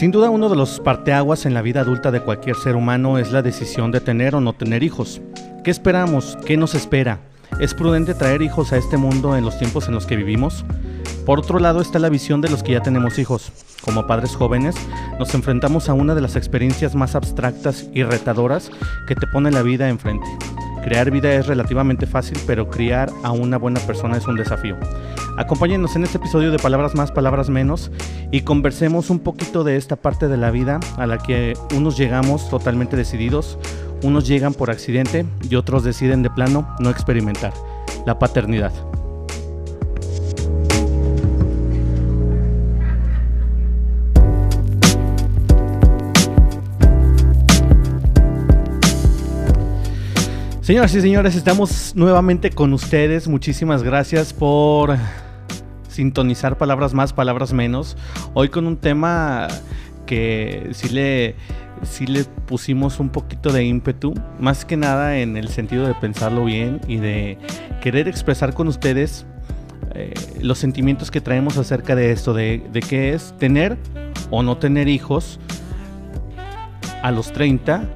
Sin duda uno de los parteaguas en la vida adulta de cualquier ser humano es la decisión de tener o no tener hijos. ¿Qué esperamos? ¿Qué nos espera? ¿Es prudente traer hijos a este mundo en los tiempos en los que vivimos? Por otro lado está la visión de los que ya tenemos hijos. Como padres jóvenes, nos enfrentamos a una de las experiencias más abstractas y retadoras que te pone la vida enfrente. Crear vida es relativamente fácil, pero criar a una buena persona es un desafío. Acompáñenos en este episodio de Palabras más, Palabras menos y conversemos un poquito de esta parte de la vida a la que unos llegamos totalmente decididos, unos llegan por accidente y otros deciden de plano no experimentar. La paternidad. Señoras y señores, estamos nuevamente con ustedes. Muchísimas gracias por sintonizar palabras más, palabras menos. Hoy con un tema que sí le, sí le pusimos un poquito de ímpetu, más que nada en el sentido de pensarlo bien y de querer expresar con ustedes eh, los sentimientos que traemos acerca de esto, de, de qué es tener o no tener hijos a los 30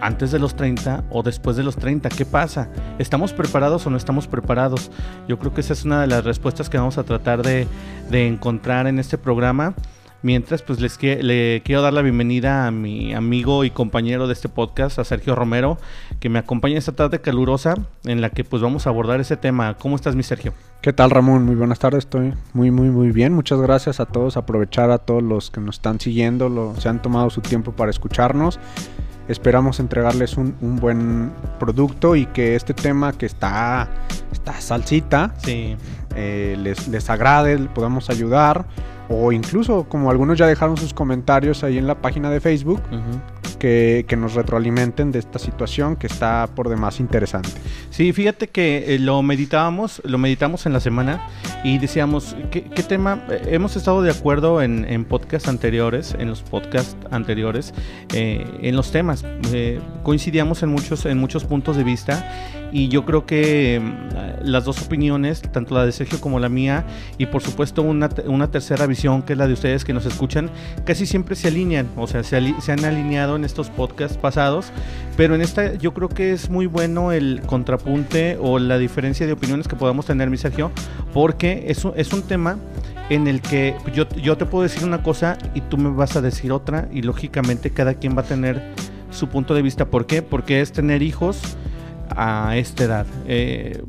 antes de los 30 o después de los 30? ¿Qué pasa? ¿Estamos preparados o no estamos preparados? Yo creo que esa es una de las respuestas que vamos a tratar de, encontrar en este programa. Mientras, pues les le quiero dar la bienvenida a mi amigo y compañero de este podcast, a Sergio Romero, que me acompaña esta tarde calurosa en la que pues vamos a abordar ese tema. ¿Cómo estás, mi Sergio? ¿Qué tal, Ramón? Muy buenas tardes, estoy muy, muy, muy bien. Muchas gracias a todos, aprovechar a todos los que nos están siguiendo, lo, se han tomado su tiempo para escucharnos. Esperamos entregarles un, buen producto y que este tema que está, está salsita eh, les, les agrade, podamos ayudar o incluso como algunos ya dejaron sus comentarios ahí en la página de Facebook, que, nos retroalimenten de esta situación que está por demás interesante. Sí, fíjate que eh, lo meditábamos, lo meditamos en la semana y decíamos, ¿qué, tema? Eh, hemos estado de acuerdo en, en podcasts anteriores, en los podcasts anteriores, eh, en los temas. coincidíamos en muchos, en muchos puntos de vista y yo creo que mm, las dos opiniones, tanto la de Sergio como la mía, y por supuesto una, una tercera visión que es la de ustedes que nos escuchan, casi siempre se alinean, o sea, se, han alineado en estos podcasts pasados, pero en esta yo creo que es muy bueno el contrapunte o la diferencia de opiniones que podamos tener, mi Sergio, porque es un, es un tema en el que yo, yo te puedo decir una cosa y tú me vas a decir otra, y lógicamente cada quien va a tener su punto de vista. ¿Por qué? Porque es tener hijos a esta edad. Eh,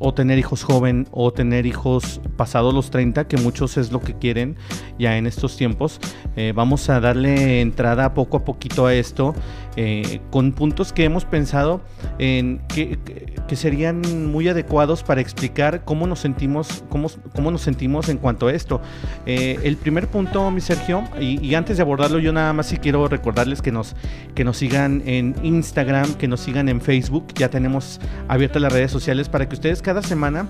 o tener hijos joven o tener hijos pasados los 30, que muchos es lo que quieren ya en estos tiempos. Eh, vamos a darle entrada poco a poquito a esto eh, con puntos que hemos pensado en que, serían muy adecuados para explicar cómo nos sentimos, cómo, cómo nos sentimos en cuanto a esto. Eh, el primer punto, mi Sergio, y, antes de abordarlo, yo nada más sí quiero recordarles que nos, que nos sigan en Instagram, que nos sigan en Facebook. Ya tenemos abiertas las redes sociales para que ustedes cada semana,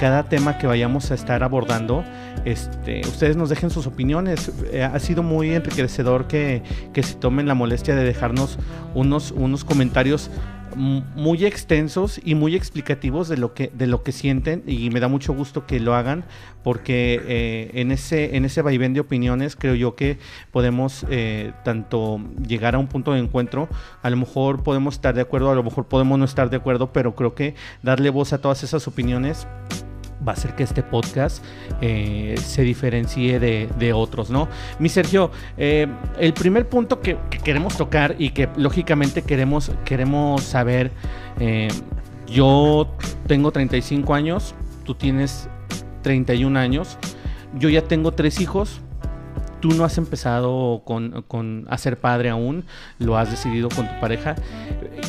cada tema que vayamos a estar abordando, este, ustedes nos dejen sus opiniones. Eh, ha sido muy enriquecedor que, que se tomen la molestia de dejarnos unos, unos comentarios muy extensos y muy explicativos de lo que de lo que sienten y me da mucho gusto que lo hagan porque eh, en ese en ese vaivén de opiniones creo yo que podemos eh, tanto llegar a un punto de encuentro a lo mejor podemos estar de acuerdo a lo mejor podemos no estar de acuerdo pero creo que darle voz a todas esas opiniones va a hacer que este podcast eh, se diferencie de, otros, ¿no? Mi Sergio, eh, el primer punto que, queremos tocar y que lógicamente queremos, queremos saber, eh, yo tengo 35 años, tú tienes 31 años, yo ya tengo tres hijos, tú no has empezado con, con, a ser padre aún, lo has decidido con tu pareja.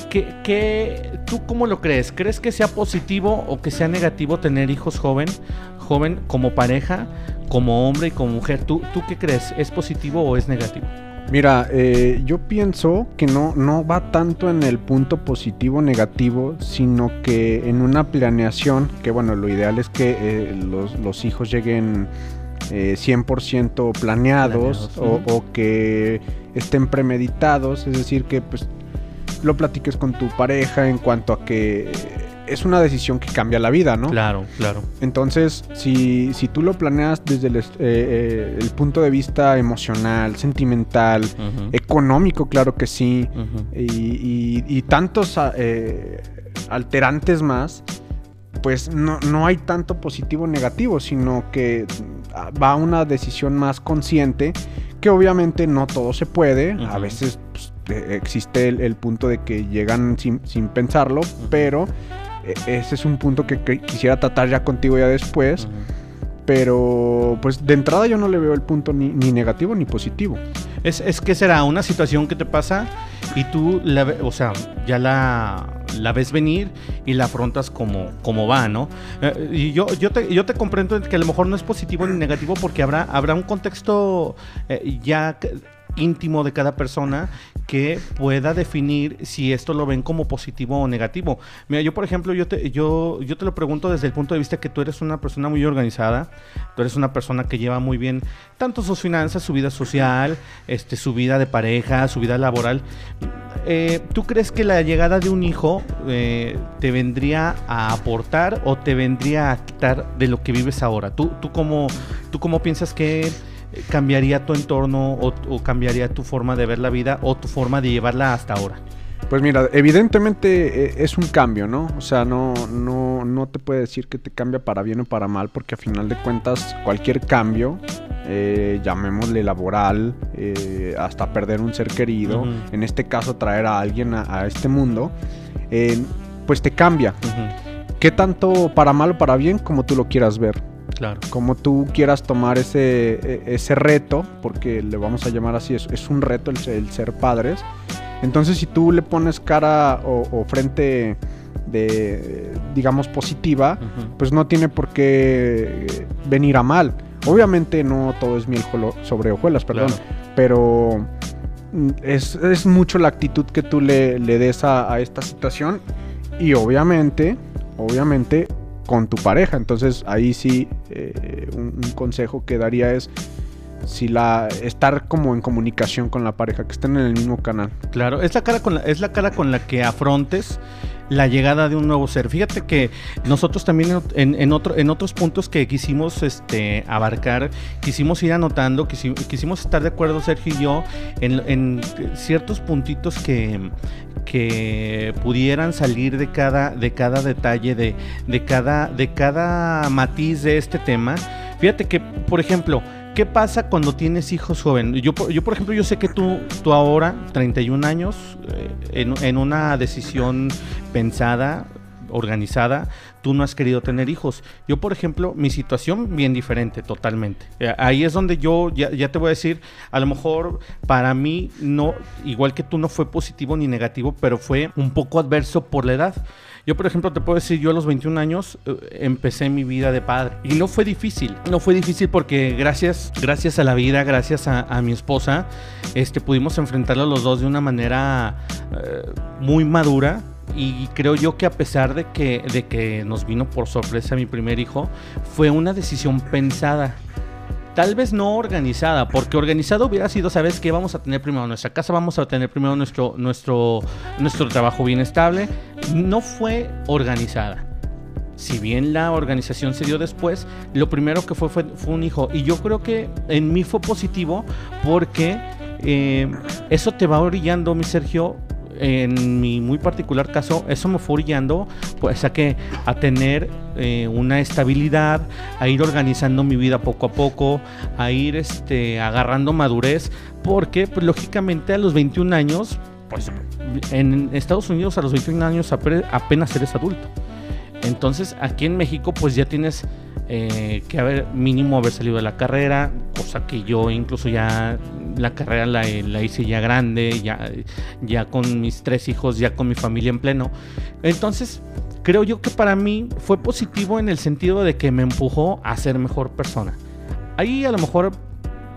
¿Qué, tú cómo lo crees? ¿Crees que sea positivo o que sea negativo tener hijos joven, joven como pareja, como hombre y como mujer? ¿Tú, tú qué crees? ¿Es positivo o es negativo? Mira, eh, yo pienso que no, no va tanto en el punto positivo negativo, sino que en una planeación, que bueno, lo ideal es que eh, los, los hijos lleguen 100% eh, planeados, o, que estén premeditados, es decir, que pues lo platiques con tu pareja en cuanto a que es una decisión que cambia la vida, ¿no? Claro, claro. Entonces, si, si tú lo planeas desde el, eh, eh, el punto de vista emocional, sentimental, económico, claro que sí, y, y- y tantos ah, eh, alterantes más, pues no, no hay tanto positivo o negativo, sino que va a una decisión más consciente, que obviamente no todo se puede, a veces pues, existe el, el punto de que llegan sin, sin pensarlo, pero eh, ese es un punto que, que quisiera tratar ya contigo ya después. Pero pues de entrada yo no le veo el punto ni, ni negativo ni positivo. Es, es que será una situación que te pasa y tú, la, o sea, ya la, la ves venir y la afrontas como, como va, ¿no? Eh, y yo, yo, te, yo te comprendo que a lo mejor no es positivo ni negativo porque habrá, habrá un contexto eh, ya íntimo de cada persona que pueda definir si esto lo ven como positivo o negativo. Mira, yo por ejemplo, yo te, yo, yo te lo pregunto desde el punto de vista que tú eres una persona muy organizada, tú eres una persona que lleva muy bien tanto sus finanzas, su vida social, este, su vida de pareja, su vida laboral. Eh, ¿Tú crees que la llegada de un hijo eh, te vendría a aportar o te vendría a quitar de lo que vives ahora? ¿Tú, tú, cómo, tú cómo piensas que cambiaría tu entorno o, o cambiaría tu forma de ver la vida o tu forma de llevarla hasta ahora? Pues mira, evidentemente eh, es un cambio, ¿no? O sea, no, no, no te puede decir que te cambia para bien o para mal, porque a final de cuentas cualquier cambio, eh, llamémosle laboral, eh, hasta perder un ser querido, en este caso traer a alguien a, a este mundo, eh, pues te cambia. ¿Qué tanto para mal o para bien como tú lo quieras ver? Claro. como tú quieras tomar ese, e- ese reto, porque le vamos a llamar así, es, es un reto el, ser- el ser padres. Entonces, si tú le pones cara o, o frente de, digamos, positiva, pues no tiene por qué venir a mal. Obviamente no todo es miel sobre hojuelas, perdón, Claro. pero es, es mucho la actitud que tú le, le des a, a esta situación y obviamente, obviamente con tu pareja. Entonces ahí sí eh, un, consejo que daría es si la estar como en comunicación con la pareja, que estén en el mismo canal. Claro, es la cara con la, es la cara con la que afrontes la llegada de un nuevo ser. Fíjate que nosotros también en, en- en otro, en otros puntos que quisimos este, abarcar, quisimos ir anotando, quisi- quisimos estar de acuerdo Sergio y yo en, en ciertos puntitos que, que pudieran salir de cada, de cada detalle, de, de, cada, de cada matiz de este tema. Fíjate que, por ejemplo, ¿Qué pasa cuando tienes hijos jóvenes? Yo, yo, por ejemplo, yo sé que tú, tú ahora, 31 años, eh, en, en una decisión pensada, organizada, tú no has querido tener hijos. Yo, por ejemplo, mi situación bien diferente totalmente. Eh, Ahí es donde yo ya, te voy a decir, a lo mejor para mí no, igual que tú no fue positivo ni negativo, pero fue un poco adverso por la edad. Yo, por ejemplo, te puedo decir, yo a los 21 años eh, empecé mi vida de padre. Y no fue difícil. No fue difícil porque gracias, gracias a la vida, gracias a, a mi esposa, este, pudimos enfrentarlo los dos de una manera eh, muy madura. Y creo yo que a pesar de que, de que nos vino por sorpresa mi primer hijo, fue una decisión pensada. Tal vez no organizada, porque organizado hubiera sido, ¿sabes qué? Vamos a tener primero nuestra casa, vamos a tener primero nuestro, nuestro, nuestro trabajo bien estable. No fue organizada. Si bien la organización se dio después, lo primero que fue fue, fue un hijo. Y yo creo que en mí fue positivo porque eh, eso te va orillando, mi Sergio, en mi muy particular caso, eso me fue orillando pues a que a tener eh, una estabilidad, a ir organizando mi vida poco a poco, a ir este agarrando madurez, porque pues lógicamente a los 21 años, pues en Estados Unidos a los 21 años apenas eres adulto. Entonces aquí en México pues ya tienes eh, que haber mínimo haber salido de la carrera, cosa que yo incluso ya la carrera la, hice ya grande, ya, ya con mis tres hijos, ya con mi familia en pleno. Entonces creo yo que para mí fue positivo en el sentido de que me empujó a ser mejor persona. Ahí a lo mejor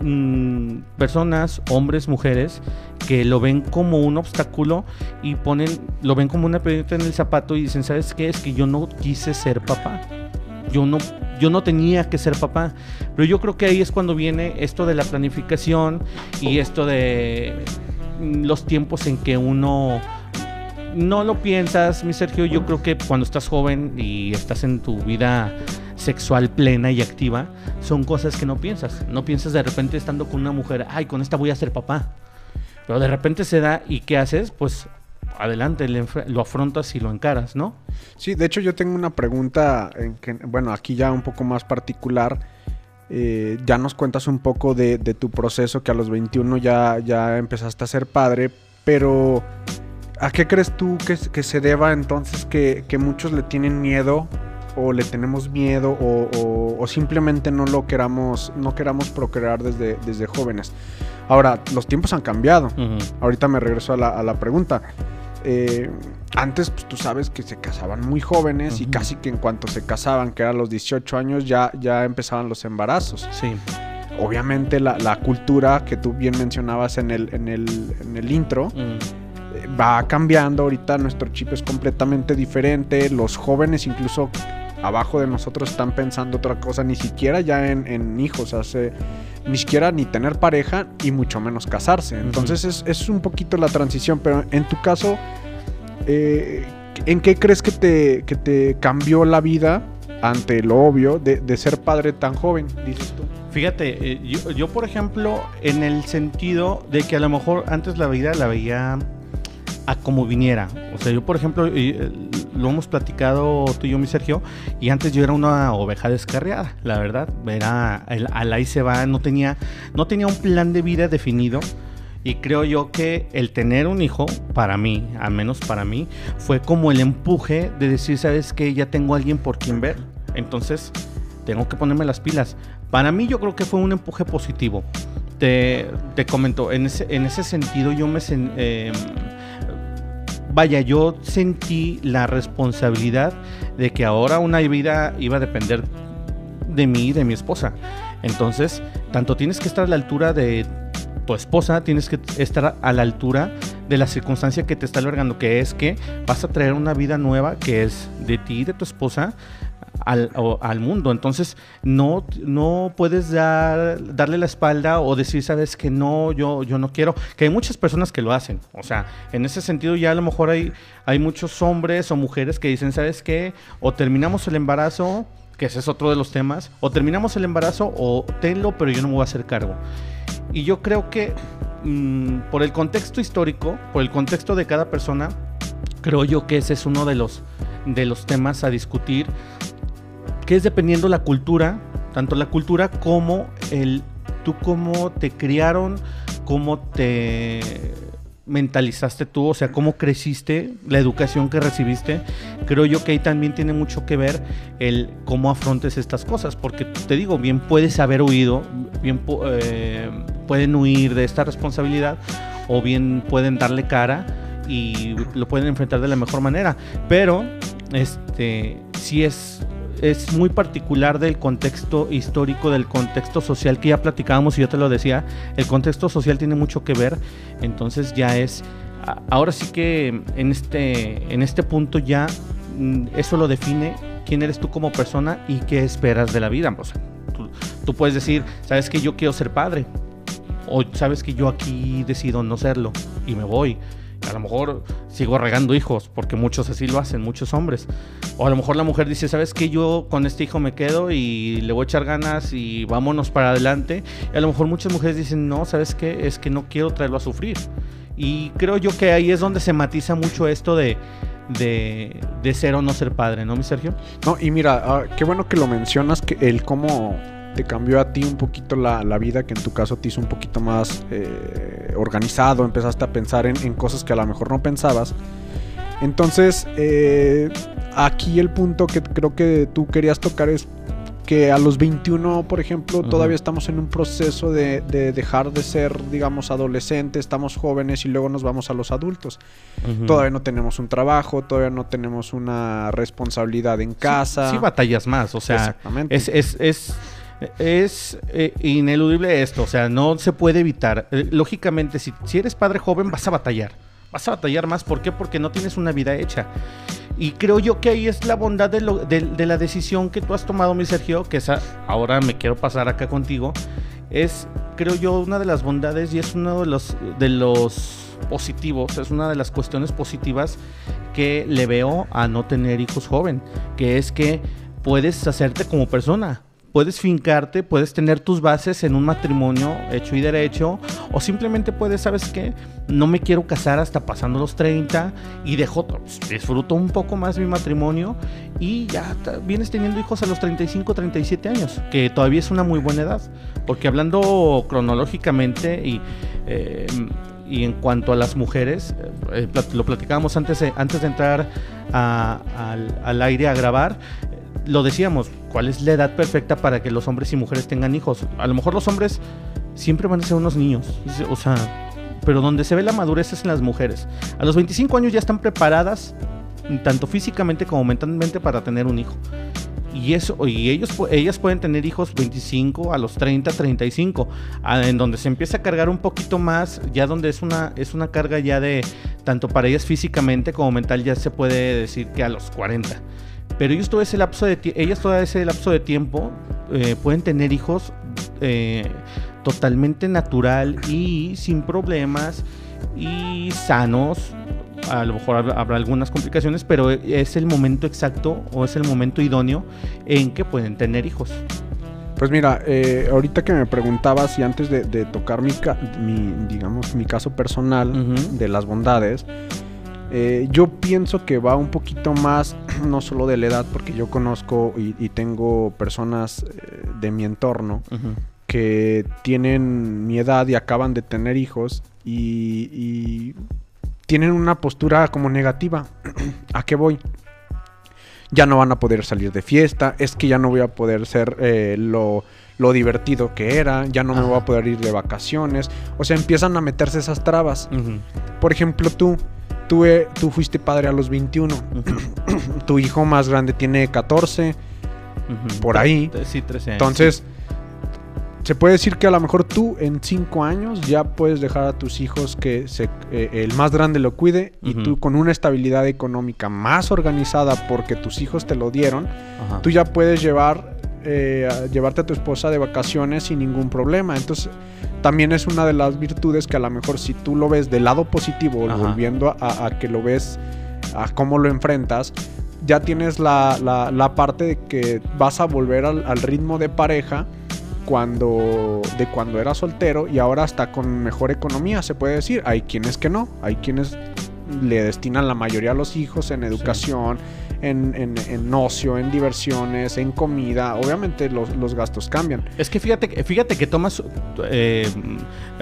mm, personas, hombres, mujeres, que lo ven como un obstáculo y ponen, lo ven como una piedrita en el zapato y dicen, ¿sabes qué? Es que yo no quise ser papá. Yo no, yo no tenía que ser papá. Pero yo creo que ahí es cuando viene esto de la planificación y esto de mm, los tiempos en que uno no lo piensas, mi Sergio. Yo creo que cuando estás joven y estás en tu vida sexual plena y activa, son cosas que no piensas. No piensas de repente estando con una mujer, ay, con esta voy a ser papá. Pero de repente se da y ¿qué haces? Pues adelante, lo afrontas y lo encaras, ¿no? Sí, de hecho yo tengo una pregunta, en que, bueno, aquí ya un poco más particular. Eh, ya nos cuentas un poco de, tu proceso, que a los 21 ya, ya empezaste a ser padre, pero ¿a qué crees tú que, que se deba entonces que, que, muchos le tienen miedo o le tenemos miedo o, simplemente no lo queramos, no queramos procrear desde, desde jóvenes? Ahora, los tiempos han cambiado. Ahorita me regreso a la, a la pregunta. Eh, antes, pues, tú sabes que se casaban muy jóvenes y casi que en cuanto se casaban, que eran los 18 años, ya, ya empezaban los embarazos. Sí. Obviamente la, cultura que tú bien mencionabas en el, en el, intro eh, va cambiando. Ahorita nuestro chip es completamente diferente. Los jóvenes incluso abajo de nosotros están pensando otra cosa, ni siquiera ya en, hijos, hace, ni siquiera ni tener pareja y mucho menos casarse. Entonces es, es, un poquito la transición, pero en tu caso, eh, ¿en qué crees que te, que te cambió la vida ante lo obvio de, ser padre tan joven, dices tú? Fíjate, eh, yo, yo, por ejemplo, en el sentido de que a lo mejor antes la vida la veía a como viniera. O sea, yo por ejemplo, eh, lo hemos platicado tú y yo, mi Sergio, y antes yo era una oveja descarriada, la verdad. Era al ahí se va, no tenía, no tenía un plan de vida definido. Y creo yo que el tener un hijo, para mí, al menos para mí, fue como el empuje de decir, sabes que ya tengo a alguien por quien ver. Entonces, tengo que ponerme las pilas. Para mí yo creo que fue un empuje positivo. Te, te comento, en ese, en ese sentido yo me... Eh, vaya, yo sentí la responsabilidad de que ahora una vida iba a depender de mí y de mi esposa. Entonces, tanto tienes que estar a la altura de tu esposa, tienes que estar a la altura de la circunstancia que te está albergando, que es que vas a traer una vida nueva que es de ti y de tu esposa al, al, mundo. Entonces, no, no puedes dar, darle la espalda o decir, sabes que no, yo, yo no quiero. Que hay muchas personas que lo hacen. O sea, en ese sentido ya a lo mejor hay, hay muchos hombres o mujeres que dicen, ¿sabes qué? O terminamos el embarazo, que ese es otro de los temas, o terminamos el embarazo o tenlo, pero yo no me voy a hacer cargo. Y yo creo que mm, por el contexto histórico, por el contexto de cada persona, creo yo que ese es uno de los, de los temas a discutir que es dependiendo la cultura, tanto la cultura como el tú cómo te criaron, cómo te mentalizaste tú, o sea, cómo creciste, la educación que recibiste, creo yo que ahí también tiene mucho que ver el cómo afrontes estas cosas, porque te digo, bien puedes haber huido, bien eh, pueden huir de esta responsabilidad, o bien pueden darle cara y lo pueden enfrentar de la mejor manera, pero este si es es muy particular del contexto histórico, del contexto social que ya platicábamos y yo te lo decía, el contexto social tiene mucho que ver, entonces ya es, ahora sí que en este, en este punto ya mm, eso lo define quién eres tú como persona y qué esperas de la vida. tú, tú puedes decir, sabes que yo quiero ser padre, o sabes que yo aquí decido no serlo y me voy a lo mejor sigo regando hijos, porque muchos así lo hacen, muchos hombres. O a lo mejor la mujer dice, ¿sabes qué? Yo con este hijo me quedo y le voy a echar ganas y vámonos para adelante. Y a lo mejor muchas mujeres dicen, no, ¿sabes qué? Es que no quiero traerlo a sufrir. Y creo yo que ahí es donde se matiza mucho esto de, de, de ser o no ser padre, ¿no, mi Sergio? No, y mira, ah, qué bueno que lo mencionas, que el cómo te cambió a ti un poquito la, vida, que en tu caso te hizo un poquito más eh, organizado, empezaste a pensar en, cosas que a lo mejor no pensabas. Entonces, eh, aquí el punto que creo que tú querías tocar es que a los 21, por ejemplo, todavía estamos en un proceso de, dejar de ser, digamos, adolescentes, estamos jóvenes y luego nos vamos a los adultos. Todavía no tenemos un trabajo, todavía no tenemos una responsabilidad en casa. Sí, batallas más, o sea, Exactamente. es, es es eh, ineludible esto, o sea, no se puede evitar. Eh, lógicamente, si, eres padre joven, vas a batallar. Vas a batallar más. ¿Por qué? Porque no tienes una vida hecha. Y creo yo que ahí es la bondad de, de, la decisión que tú has tomado, mi Sergio, que esa, ahora me quiero pasar acá contigo. Es, creo yo, una de las bondades y es uno de los, de los positivos, es una de las cuestiones positivas que le veo a no tener hijos joven, que es que puedes hacerte como persona, puedes fincarte, puedes tener tus bases en un matrimonio hecho y derecho, o simplemente puedes, ¿sabes qué? No me quiero casar hasta pasando los 30 y dejo, disfruto un poco más mi matrimonio y ya vienes teniendo hijos a los 35, 37 años, que todavía es una muy buena edad, porque hablando cronológicamente y... Eh, y en cuanto a las mujeres, eh, lo platicábamos antes antes de entrar al, al, aire a grabar, lo decíamos, ¿cuál es la edad perfecta para que los hombres y mujeres tengan hijos? A lo mejor los hombres siempre van a ser unos niños, o sea, pero donde se ve la madurez es en las mujeres. A los 25 años ya están preparadas, tanto físicamente como mentalmente, para tener un hijo. Y, eso, y ellos, ellas pueden tener hijos 25 a los 30, 35, en donde se empieza a cargar un poquito más, ya donde es una, es una carga ya de, tanto para ellas físicamente como mental, ya se puede decir que a los 40. Pero ellos todo ese lapso de ellas todo ese lapso de tiempo eh, pueden tener hijos eh, totalmente natural y sin problemas y sanos. A lo mejor habrá algunas complicaciones, pero es el momento exacto o es el momento idóneo en que pueden tener hijos. Pues mira, eh, ahorita que me preguntabas y antes de, tocar mi, digamos, mi caso personal de las bondades, eh, yo pienso que va un poquito más, no solo de la edad, porque yo conozco y, tengo personas eh, de mi entorno que tienen mi edad y acaban de tener hijos y, tienen una postura como negativa. ¿A qué voy? Ya no van a poder salir de fiesta, es que ya no voy a poder ser eh, lo, divertido que era, ya no me voy a poder ir de vacaciones. O sea, empiezan a meterse esas trabas. Por ejemplo, tú, Tú, tú fuiste padre a los 21. tu hijo más grande tiene 14. Por ahí. Sí, 13 años. Entonces, se puede decir que a lo mejor tú en 5 años ya puedes dejar a tus hijos que se, eh, el más grande lo cuide y tú con una estabilidad económica más organizada porque tus hijos te lo dieron, tú ya puedes llevar eh, llevarte a tu esposa de vacaciones sin ningún problema. Entonces, también es una de las virtudes que a lo mejor si tú lo ves del lado positivo, volviendo a, que lo ves, a cómo lo enfrentas, ya tienes la, parte de que vas a volver al, ritmo de pareja cuando de cuando era soltero y ahora está con mejor economía, se puede decir. Hay quienes que no, hay quienes le destinan la mayoría a los hijos en educación, en, en, ocio, en diversiones, en comida. Obviamente los, gastos cambian. Es que fíjate, fíjate que tomas, eh,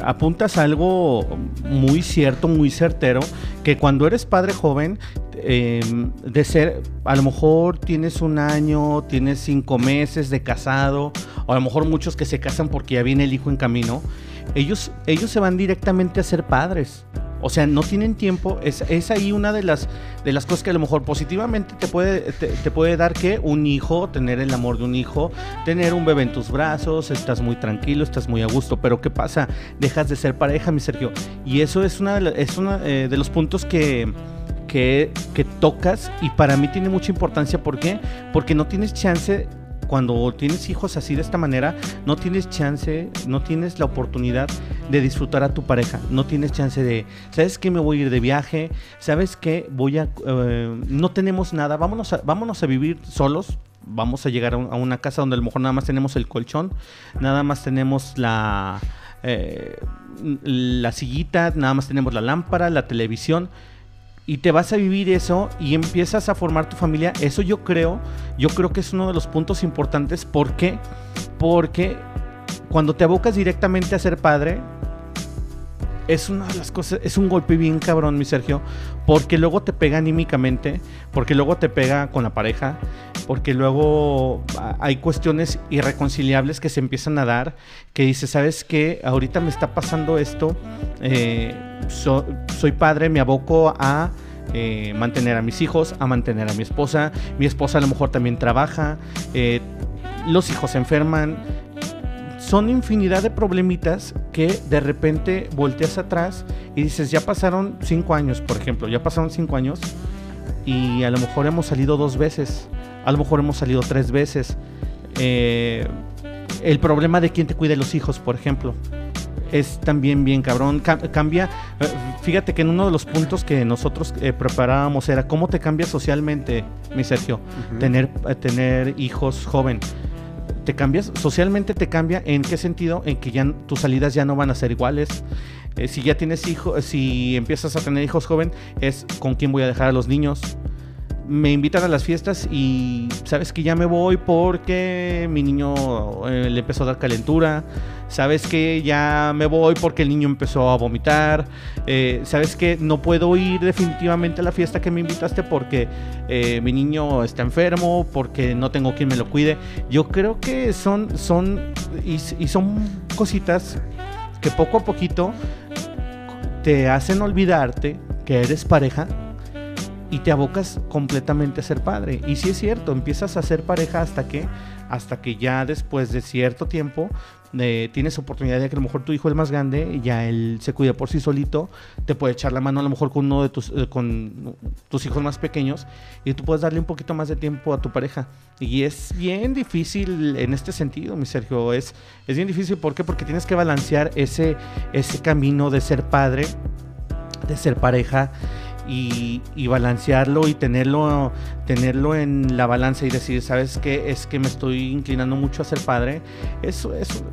apuntas algo muy cierto, muy certero, que cuando eres padre joven, em, de ser, a lo mejor tienes un año, tienes cinco meses de casado, o a lo mejor muchos que se casan porque ya viene el hijo en camino, ellos, ellos se van directamente a ser padres. O sea, no tienen tiempo. Es, es ahí una de las, de las cosas que a lo mejor positivamente te puede, te, puede dar que un hijo, tener el amor de un hijo, tener un bebé en tus brazos, estás muy tranquilo, estás muy a gusto. Pero ¿qué pasa? Dejas de ser pareja, mi Sergio. Y eso es es una, eh, de los puntos que, que, que tocas y para mí tiene mucha importancia. ¿Por qué? Porque no tienes chance cuando tienes hijos así de esta manera, no tienes chance, no tienes la oportunidad de disfrutar a tu pareja, no tienes chance de, ¿sabes qué? Me voy a ir de viaje, ¿sabes qué? Voy a, eh, no tenemos nada, vámonos a, vámonos a vivir solos, vamos a llegar a, una casa donde a lo mejor nada más tenemos el colchón, nada más tenemos la, eh, la sillita, nada más tenemos la lámpara, la televisión y te vas a vivir eso y empiezas a formar tu familia, eso yo creo, yo creo que es uno de los puntos importantes. ¿Por qué? Porque cuando te abocas directamente a ser padre, es una de las cosas, es un golpe bien cabrón, mi Sergio, porque luego te pega anímicamente, porque luego te pega con la pareja, porque luego hay cuestiones irreconciliables que se empiezan a dar, que dices, ¿sabes qué? Ahorita me está pasando esto, eh, soy padre, me aboco a... Eh, mantener a mis hijos, a mantener a mi esposa. Mi esposa a lo mejor también trabaja. Eh, los hijos se enferman son infinidad de problemitas que de repente volteas atrás y dices, ya pasaron cinco años, por ejemplo, ya pasaron cinco años y a lo mejor hemos salido dos veces, a lo mejor hemos salido tres veces. Eh, el problema de quién te cuide los hijos, por ejemplo. es también bien cabrón. cambia, eh, fíjate que en uno de los puntos que nosotros eh, preparábamos era cómo te cambia socialmente, mi Sergio, tener, tener hijos joven. Te cambias, socialmente te cambia en qué sentido, en que ya tus salidas ya no van a ser iguales. si ya tienes hijos, si empiezas a tener hijos joven, es con quién voy a dejar a los niños me invitan a las fiestas y sabes que ya me voy porque mi niño le empezó a dar calentura. Sabes que ya me voy porque el niño empezó a vomitar, eh, sabes que no puedo ir definitivamente a la fiesta que me invitaste porque eh, mi niño está enfermo, porque no tengo quien me lo cuide. Yo creo que son, son, y, y son cositas que poco a poquito te hacen olvidarte que eres pareja y te abocas completamente a ser padre. Y sí es cierto, empiezas a ser pareja hasta que, hasta que ya después de cierto tiempo eh, tienes oportunidad de que a lo mejor tu hijo es más grande ya él se cuida por sí solito, te puede echar la mano a lo mejor con uno de tus, eh, con tus hijos más pequeños y tú puedes darle un poquito más de tiempo a tu pareja. Y es bien difícil en este sentido, mi Sergio, es, es bien difícil, ¿por qué? Porque tienes que balancear ese, ese camino de ser padre, de ser pareja y, balancearlo y tenerlo, tenerlo en la balanza y decir, ¿sabes qué? Es que me estoy inclinando mucho a ser padre. Eso, eso,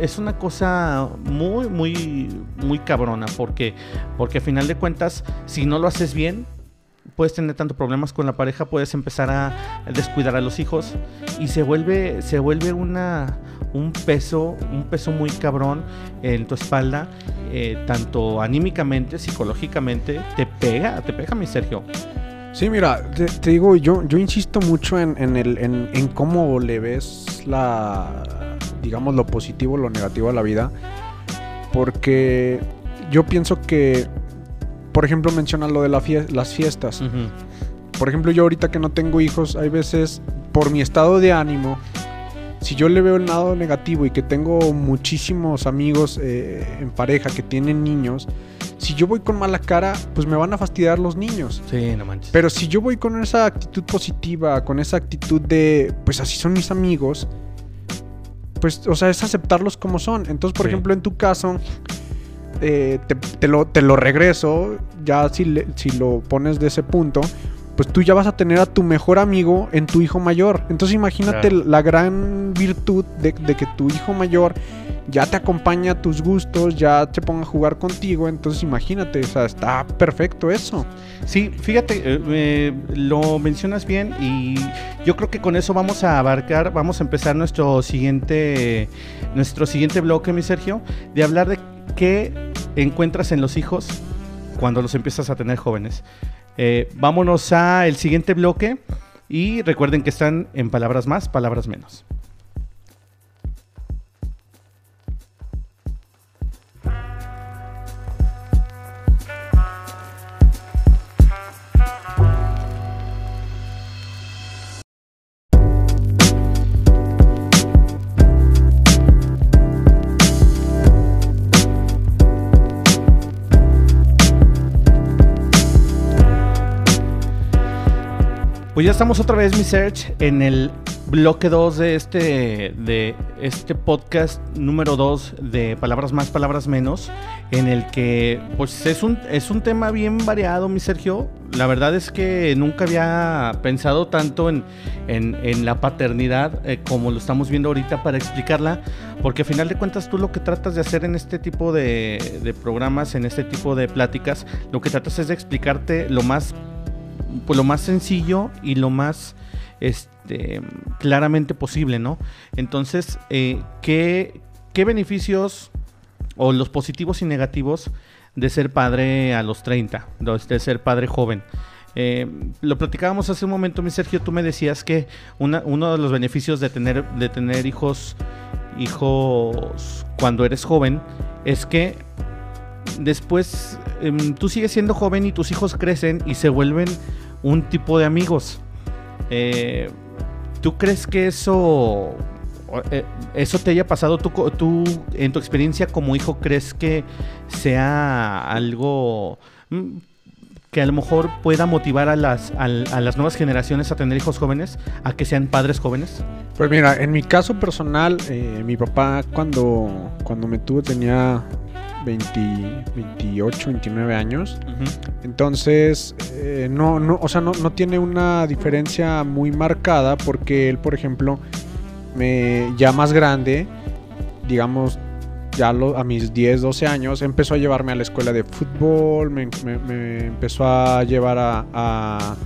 es una cosa muy, muy, muy cabrona porque, porque a final de cuentas, si no lo haces bien, puedes tener tanto problemas con la pareja, puedes empezar a descuidar a los hijos y se vuelve, se vuelve una, un peso, un peso muy cabrón en tu espalda, eh, tanto anímicamente, psicológicamente, te pega, te pega mi Sergio. Sí, mira, te, digo, yo, yo insisto mucho en, en, el, en, en cómo le ves la, digamos, lo positivo, lo negativo a la vida, porque yo pienso que, por ejemplo, menciona lo de las fiestas. Por ejemplo, yo ahorita que no tengo hijos, hay veces, por mi estado de ánimo, si yo le veo el lado negativo y que tengo muchísimos amigos eh, en pareja que tienen niños, si yo voy con mala cara, pues me van a fastidiar los niños. Sí, no manches. Pero si yo voy con esa actitud positiva, con esa actitud de, pues así son mis amigos, pues, o sea, es aceptarlos como son. Entonces, por ejemplo, en tu caso, eh, te, lo, te, lo, regreso, ya si, si lo pones de ese punto, pues tú ya vas a tener a tu mejor amigo en tu hijo mayor. Entonces imagínate la gran virtud de, que tu hijo mayor ya te acompaña a tus gustos, ya te ponga a jugar contigo. Entonces imagínate, o sea, está perfecto eso. Sí, fíjate, eh, lo mencionas bien y yo creo que con eso vamos a abarcar, vamos a empezar nuestro siguiente, nuestro siguiente bloque, mi Sergio, de hablar de qué encuentras en los hijos cuando los empiezas a tener jóvenes. Eh, vámonos al siguiente bloque y recuerden que están en palabras más, palabras menos. Pues ya estamos otra vez, mi search, en el bloque 2 de este, de este podcast número 2 de Palabras Más, Palabras Menos, en el que pues es un, es un tema bien variado, mi Sergio. La verdad es que nunca había pensado tanto en, en, la paternidad eh, como lo estamos viendo ahorita para explicarla, porque a final de cuentas tú lo que tratas de hacer en este tipo de, de programas, en este tipo de pláticas, lo que tratas es de explicarte lo más pues lo más sencillo y lo más este, claramente posible, ¿no? Entonces, eh, ¿qué, beneficios o los positivos y negativos de ser padre a los 30, de ser padre joven? Eh, lo platicábamos hace un momento, mi Sergio, tú me decías que uno de los beneficios de tener, de tener hijos, hijos cuando eres joven es que después em, tú sigues siendo joven y tus hijos crecen y se vuelven un tipo de amigos. Eh, ¿Tú crees que eso, eh, eso te haya pasado? ¿Tú, ¿Tú, en tu experiencia como hijo, crees que sea algo... Mm, que a lo mejor pueda motivar a las, a, las nuevas generaciones a tener hijos jóvenes, a que sean padres jóvenes? Pues mira, en mi caso personal, eh, mi papá cuando, cuando me tuvo tenía 20, 28, 29 años. Entonces, eh, no, no, o sea, no, no, tiene una diferencia muy marcada porque él, por ejemplo, me, ya más grande, digamos, ya a mis 10, 12 años, empezó a llevarme a la escuela de fútbol, me, empezó a llevar a a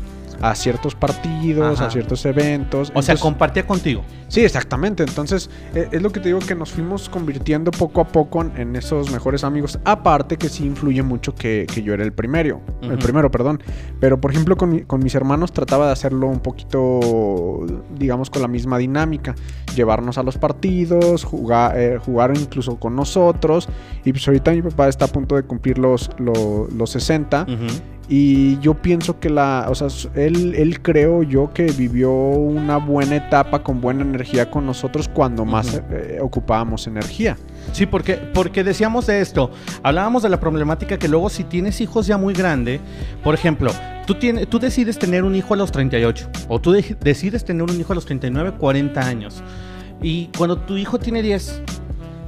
ciertos partidos, a ciertos eventos. O sea, compartía contigo. Sí, exactamente. Entonces, e, es lo que te digo que nos fuimos convirtiendo poco a poco en, esos mejores amigos. Aparte que sí influye mucho que, yo era el primero. El primero, perdón. Pero, por ejemplo, con, mis hermanos trataba de hacerlo un poquito, digamos, con la misma dinámica. Llevarnos a los partidos, jugar, eh, jugar incluso con nosotros. Y pues ahorita mi papá está a punto de cumplir los, los, 60. Y yo pienso que la, o sea, él, él creo yo que vivió una buena etapa con buena energía con nosotros cuando más eh, ocupábamos energía. Sí, porque, porque decíamos de esto, hablábamos de la problemática que luego si tienes hijos ya muy grande, por ejemplo, tú, tienes, tú decides tener un hijo a los 38 o tú decides tener un hijo a los 39, 40 años. Y cuando tu hijo tiene 10,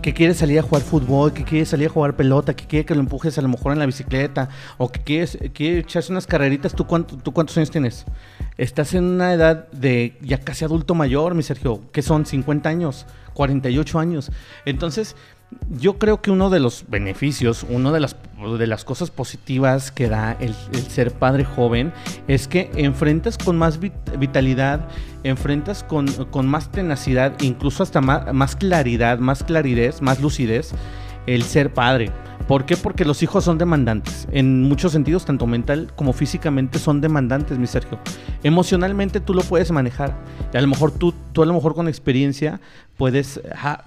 que quiere salir a jugar fútbol, que quiere salir a jugar pelota, que quiere que lo empujes a lo mejor en la bicicleta, o que quieres, quiere echarse unas carreritas, ¿tú, cuánto, ¿tú cuántos años tienes? Estás en una edad de ya casi adulto mayor, mi Sergio, que son 50 años, 48 años. Entonces, yo creo que uno de los beneficios, una de las, de las cosas positivas que da el, ser padre joven es que enfrentas con más vitalidad, enfrentas con, más tenacidad, incluso hasta más, más claridad, más claridad, más lucidez el ser padre. ¿Por qué? Porque los hijos son demandantes. En muchos sentidos, tanto mental como físicamente son demandantes, mi Sergio. Emocionalmente tú lo puedes manejar. Y a lo mejor tú, tú a lo mejor con experiencia puedes,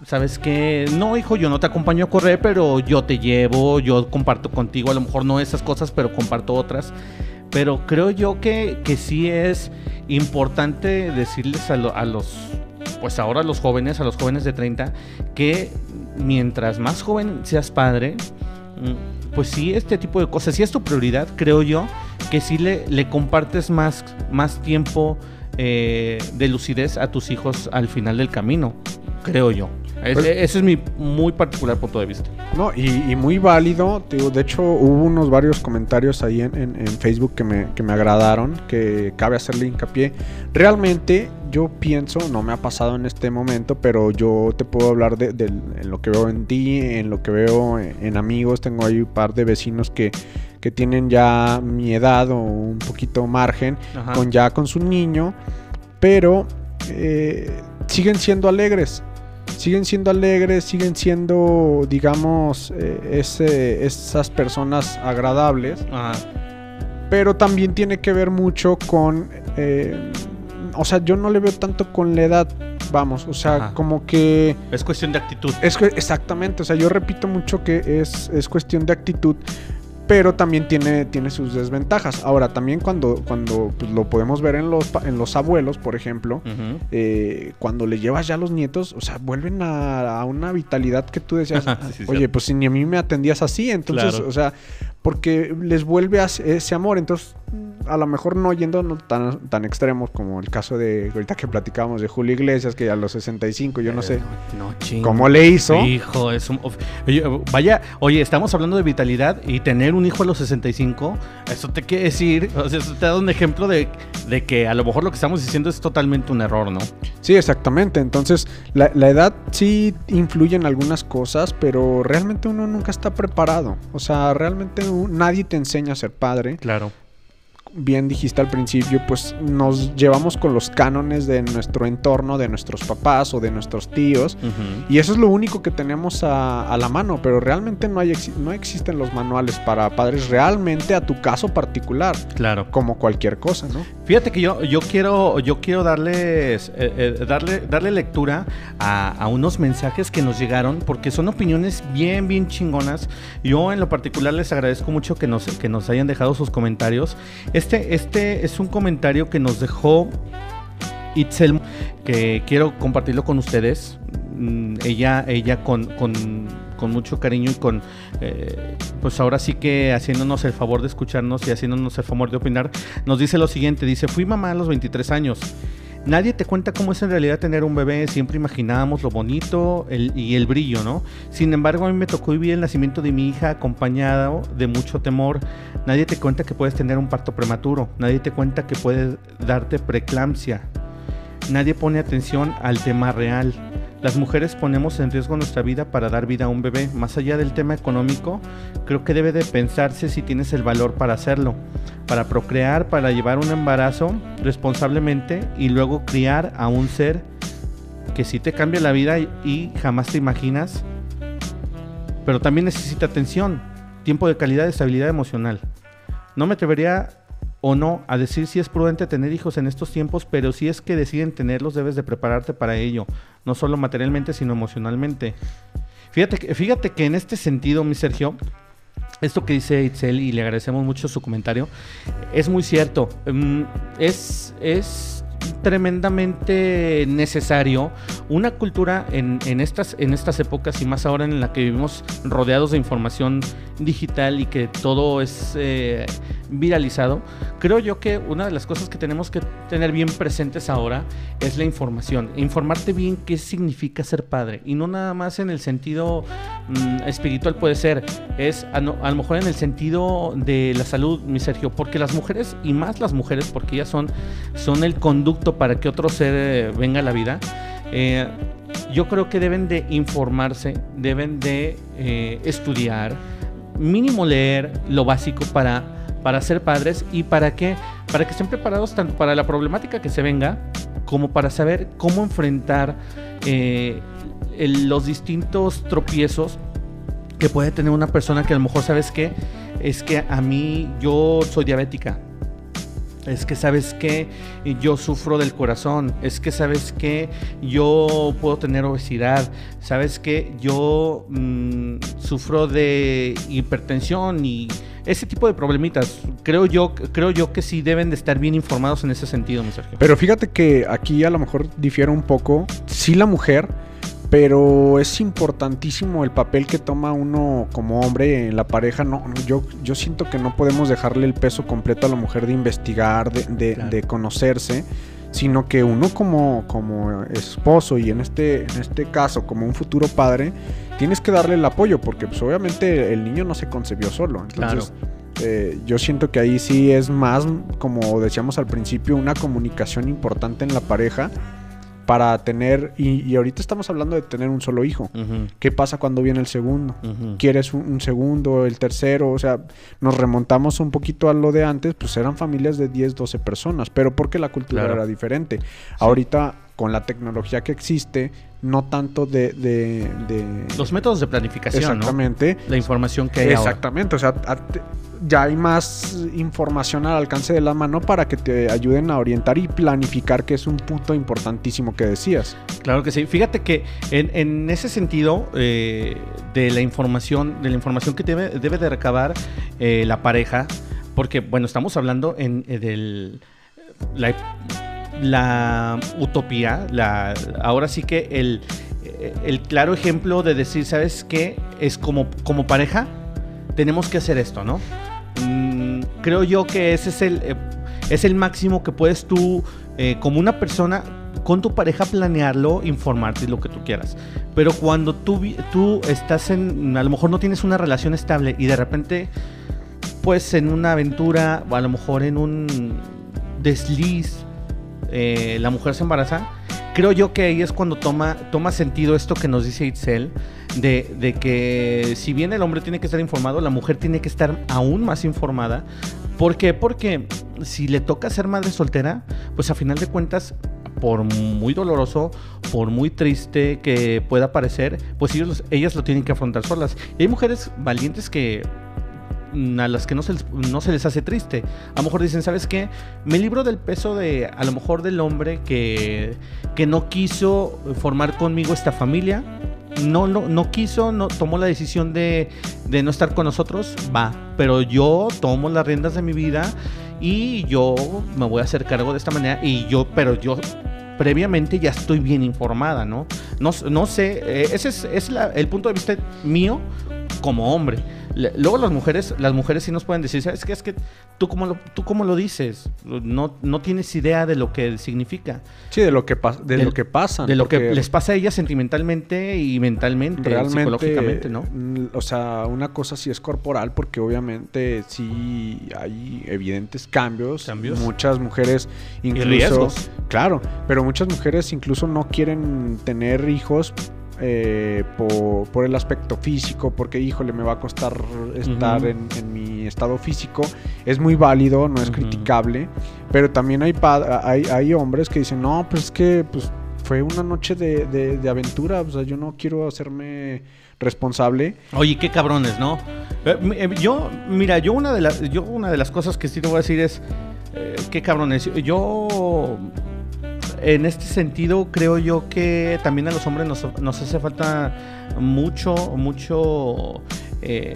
sabes que, no, hijo, yo no te acompaño a correr, pero yo te llevo, yo comparto contigo, a lo mejor no esas cosas, pero comparto otras. Pero creo yo que, que sí es importante decirles a, a los, pues ahora a los jóvenes, a los jóvenes de 30, que mientras más joven seas padre, pues sí, este tipo de cosas, si es tu prioridad, creo yo, que sí le, le compartes más, más tiempo eh, de lucidez a tus hijos al final del camino, creo yo. Pues ese, es mi muy particular punto de vista. No, y, muy válido. de hecho, hubo unos varios comentarios ahí en, Facebook que me, que me, agradaron, que cabe hacerle hincapié. Realmente, yo pienso, no me ha pasado en este momento, pero yo te puedo hablar de, lo que veo en ti, en lo que veo en, amigos. Tengo ahí un par de vecinos que, que tienen ya mi edad o un poquito margen, con ya con su niño, pero eh, siguen siendo alegres siguen siendo alegres, siguen siendo, digamos, eh, esas personas agradables. Pero también tiene que ver mucho con... Eh, o sea, yo no le veo tanto con la edad, vamos, o sea, como que... Es cuestión de actitud. Es exactamente, o sea, yo repito mucho que es, es cuestión de actitud pero también tiene, tiene sus desventajas. Ahora, también cuando, cuando pues, lo podemos ver en los, en los abuelos, por ejemplo, eh, cuando le llevas ya a los nietos, o sea, vuelven a, una vitalidad que tú decías, oye, pues si ni a mí me atendías así, entonces, o sea, porque les vuelve a ese amor. Entonces, a lo mejor no yendo tan, tan extremos como el caso de ahorita que platicábamos de Julio Iglesias, que a los 65, yo no sé no, cómo le hizo. Hijo, es un. vaya, oye, estamos hablando de vitalidad y tener un hijo a los 65, eso te quiere decir, o sea, eso te da un ejemplo de, de que a lo mejor lo que estamos diciendo es totalmente un error, ¿no? Sí, exactamente. Entonces, la, la edad sí influye en algunas cosas, pero realmente uno nunca está preparado. O sea, realmente nadie te enseña a ser padre. Claro bien dijiste al principio, pues nos llevamos con los cánones de nuestro entorno, de nuestros papás o de nuestros tíos. Y eso es lo único que tenemos a, la mano, pero realmente no, hay, no existen los manuales para padres realmente a tu caso particular. Claro. Como cualquier cosa, ¿no? Fíjate que yo, yo quiero, yo quiero darles, eh, eh, darle, darle lectura a, unos mensajes que nos llegaron, porque son opiniones bien, bien chingonas. Yo en lo particular les agradezco mucho que nos, que nos hayan dejado sus comentarios. Este, este es un comentario que nos dejó Itzel, que quiero compartirlo con ustedes. Mm, ella, ella con, con mucho cariño y con, eh, pues ahora sí que haciéndonos el favor de escucharnos y haciéndonos el favor de opinar, nos dice lo siguiente, dice, fui mamá a los 23 años. Nadie te cuenta cómo es en realidad tener un bebé, siempre imaginábamos lo bonito y el brillo, ¿no? Sin embargo, a mí me tocó vivir el nacimiento de mi hija acompañado de mucho temor. Nadie te cuenta que puedes tener un parto prematuro, nadie te cuenta que puedes darte preeclampsia. Nadie pone atención al tema real. Las mujeres ponemos en riesgo nuestra vida para dar vida a un bebé. Más allá del tema económico, creo que debe de pensarse si tienes el valor para hacerlo, para procrear, para llevar un embarazo responsablemente y luego criar a un ser que sí te cambia la vida y jamás te imaginas, pero también necesita atención, tiempo de calidad y estabilidad emocional. No me atrevería o no a decir si es prudente tener hijos en estos tiempos, pero si es que deciden tenerlos debes de prepararte para ello, no solo materialmente sino emocionalmente. Fíjate, fíjate que en este sentido, mi Sergio, esto que dice Itzel y le agradecemos mucho su comentario, es muy cierto. Mm, es, es tremendamente necesario una cultura en, estas, en estas épocas y más ahora en la que vivimos rodeados de información digital y que todo es eh, viralizado. Creo yo que una de las cosas que tenemos que tener bien presentes ahora es la información. Informarte bien qué significa ser padre y no nada más en el sentido mm, espiritual puede ser, es a, lo mejor en el sentido de la salud, mi Sergio, porque las mujeres y más las mujeres, porque ellas son, son el conducto para que otro ser eh, venga a la vida, eh, yo creo que deben de informarse, deben de eh, estudiar, mínimo leer lo básico para, para ser padres y para que, para que estén preparados tanto para la problemática que se venga como para saber cómo enfrentar los distintos tropiezos que puede tener una persona que a lo mejor sabes que es que a mí yo soy diabética es que sabes que yo sufro del corazón, es que sabes que yo puedo tener obesidad, sabes que yo mm, sufro de hipertensión y ese tipo de problemitas. Creo yo, creo yo que sí deben de estar bien informados en ese sentido, mi Sergio. Pero fíjate que aquí a lo mejor difiere un poco. Si la mujer pero es importantísimo el papel que toma uno como hombre en la pareja. No, yo, yo siento que no podemos dejarle el peso completo a la mujer de investigar, de, conocerse, sino que uno como, como esposo y en este, en este caso como un futuro padre, tienes que darle el apoyo, porque pues, obviamente el niño no se concebió solo. Entonces, eh, yo siento que ahí sí es más, como decíamos al principio, una comunicación importante en la pareja para tener, y, ahorita estamos hablando de tener un solo hijo. ¿Qué pasa cuando viene el segundo? ¿Quieres un, segundo, el tercero? O sea, nos remontamos un poquito a lo de antes, pues eran familias de 10, 12 personas, pero porque la cultura era diferente. Ahorita, con la tecnología que existe, no tanto de, de, Los métodos de planificación, Exactamente. La información que hay Exactamente, o sea, ya hay más información al alcance de la mano para que te ayuden a orientar y planificar, que es un punto importantísimo que decías. Claro que sí. Fíjate que en, ese sentido eh, de la información, de la información que debe, debe de recabar eh, la pareja, porque bueno, estamos hablando en, eh, del la, utopía, la, ahora sí que el, el claro ejemplo de decir, ¿sabes qué? Es como, como pareja, tenemos que hacer esto, ¿no? creo yo que ese es el, eh, es el máximo que puedes tú, eh, como una persona, con tu pareja planearlo, informarte lo que tú quieras. Pero cuando tú, tú estás en, a lo mejor no tienes una relación estable y de repente, pues en una aventura, o a lo mejor en un desliz, eh, la mujer se embaraza, creo yo que ahí es cuando toma, toma sentido esto que nos dice Itzel, de, de, que si bien el hombre tiene que estar informado, la mujer tiene que estar aún más informada. ¿Por qué? Porque si le toca ser madre soltera, pues a final de cuentas, por muy doloroso, por muy triste que pueda parecer, pues ellos, ellas lo tienen que afrontar solas. Y hay mujeres valientes que a las que no se, les, no se les hace triste. A lo mejor dicen, ¿sabes qué? Me libro del peso de, a lo mejor del hombre que, que no quiso formar conmigo esta familia. No, no, no quiso, no tomó la decisión de, de no estar con nosotros, va. Pero yo tomo las riendas de mi vida y yo me voy a hacer cargo de esta manera. Y yo, pero yo previamente ya estoy bien informada, ¿no? No, no sé, eh, ese es, es el punto de vista mío como hombre. Le- Luego las mujeres, las mujeres sí nos pueden decir, ¿sabes qué? Es que tú cómo lo, tú cómo lo dices, no, no tienes idea de lo que significa, Sí, de lo que, pas- de lo que pasa. de lo que les pasa a ellas sentimentalmente y mentalmente, realmente, psicológicamente, ¿no? mm, O sea, una cosa sí es corporal porque obviamente sí hay evidentes cambios. Cambios. Muchas mujeres incluso... riesgos. Claro, pero muchas mujeres incluso no quieren tener hijos eh, por, por el aspecto físico, porque híjole, me va a costar estar en, en mi estado físico. Es muy válido, no es criticable, pero también hay, hay, hay hombres que dicen, no, pues es que pues, fue una noche de, de- de aventura, o sea, yo no quiero hacerme responsable. Oye, qué cabrones, ¿no? Eh, eh, yo, mira, yo una de las, yo una de las cosas que sí te voy a decir es, eh, qué cabrones. Yo, en este sentido, creo yo que también a los hombres nos, nos hace falta mucho, mucho, eh,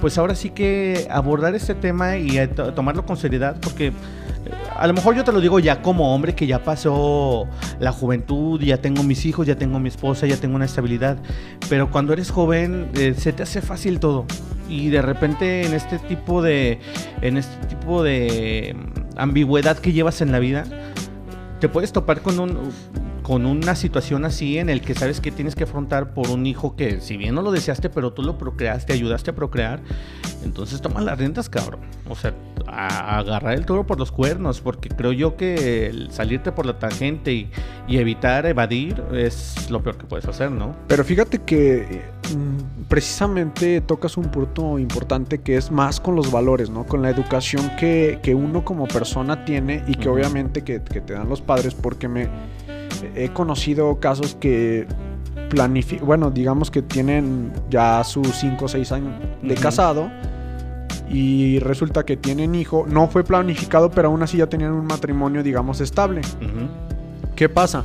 pues ahora sí que abordar este tema y to- tomarlo con seriedad, porque eh, a lo mejor yo te lo digo ya como hombre que ya pasó la juventud, ya tengo mis hijos, ya tengo mi esposa, ya tengo una estabilidad. Pero cuando eres joven eh, se te hace fácil todo. Y de repente en este tipo de. En este tipo de mm, ambigüedad que llevas en la vida. Te puedes topar con un. Con una situación así en el que sabes que tienes que afrontar por un hijo que, si bien no lo deseaste, pero tú lo procreaste, ayudaste a procrear, entonces toma las riendas, cabrón. O sea, a, agarrar el toro por los cuernos, porque creo yo que el salirte por la tangente y, y evitar evadir es lo peor que puedes hacer, ¿no? Pero fíjate que mm, precisamente tocas un punto importante que es más con los valores, ¿no? Con la educación que, que uno como persona tiene y que obviamente que, que te dan los padres porque me he conocido casos que planifican, bueno, digamos que tienen ya sus 5 o 6 años de casado y resulta que tienen hijo, no fue planificado, pero aún así ya tenían un matrimonio, digamos, estable. ¿Qué pasa?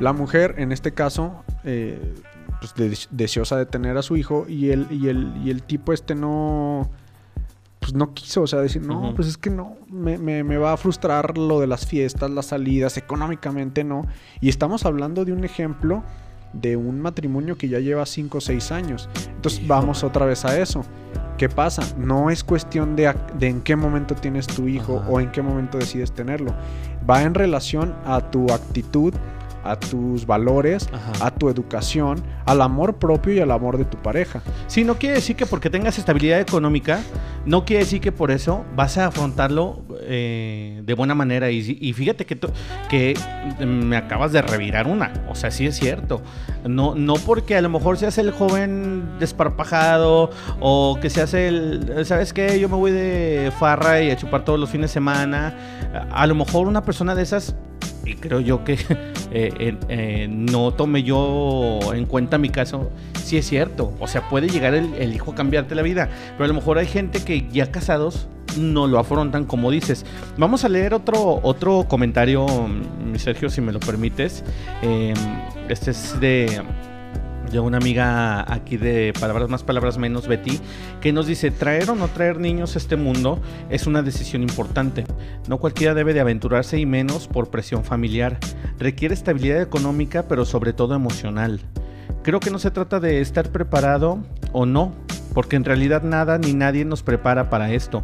La mujer, en este caso, eh, pues, de- deseosa de tener a su hijo y el, y el, y el tipo este no, pues no quiso, o sea, decir, no, pues es que no, me, me- me va a frustrar lo de las fiestas, las salidas, económicamente no. Y estamos hablando de un ejemplo de un matrimonio que ya lleva 5 o 6 años. Entonces Hijo. vamos otra vez a eso. ¿Qué pasa? No es cuestión de, de en qué momento tienes tu hijo Ajá. o en qué momento decides tenerlo. Va en relación a tu actitud, a tus valores, Ajá. a tu educación, al amor propio y al amor de tu pareja. Sí, no quiere decir que porque tengas estabilidad económica, no quiere decir que por eso vas a afrontarlo eh, de buena manera. Y, y fíjate que, que me acabas de revirar una. O sea, sí es cierto. No, no porque a lo mejor seas el joven desparpajado o que seas el, ¿sabes qué? Yo me voy de farra y a chupar todos los fines de semana. A, a lo mejor una persona de esas, y creo yo que eh, eh, eh, no tome yo en cuenta mi caso, sí es cierto. O sea, puede llegar el, el hijo a cambiarte la vida. Pero a lo mejor hay gente que ya casados no lo afrontan como dices. Vamos a leer otro, otro comentario, mm, Sergio, si me lo permites. Este es de, de una amiga aquí de Palabras Más, Palabras Menos, Betty, que nos dice, traer o no traer niños a este mundo es una decisión importante. No cualquiera debe de aventurarse y menos por presión familiar. Requiere estabilidad económica, pero sobre todo emocional. Creo que no se trata de estar preparado o no, porque en realidad nada ni nadie nos prepara para esto.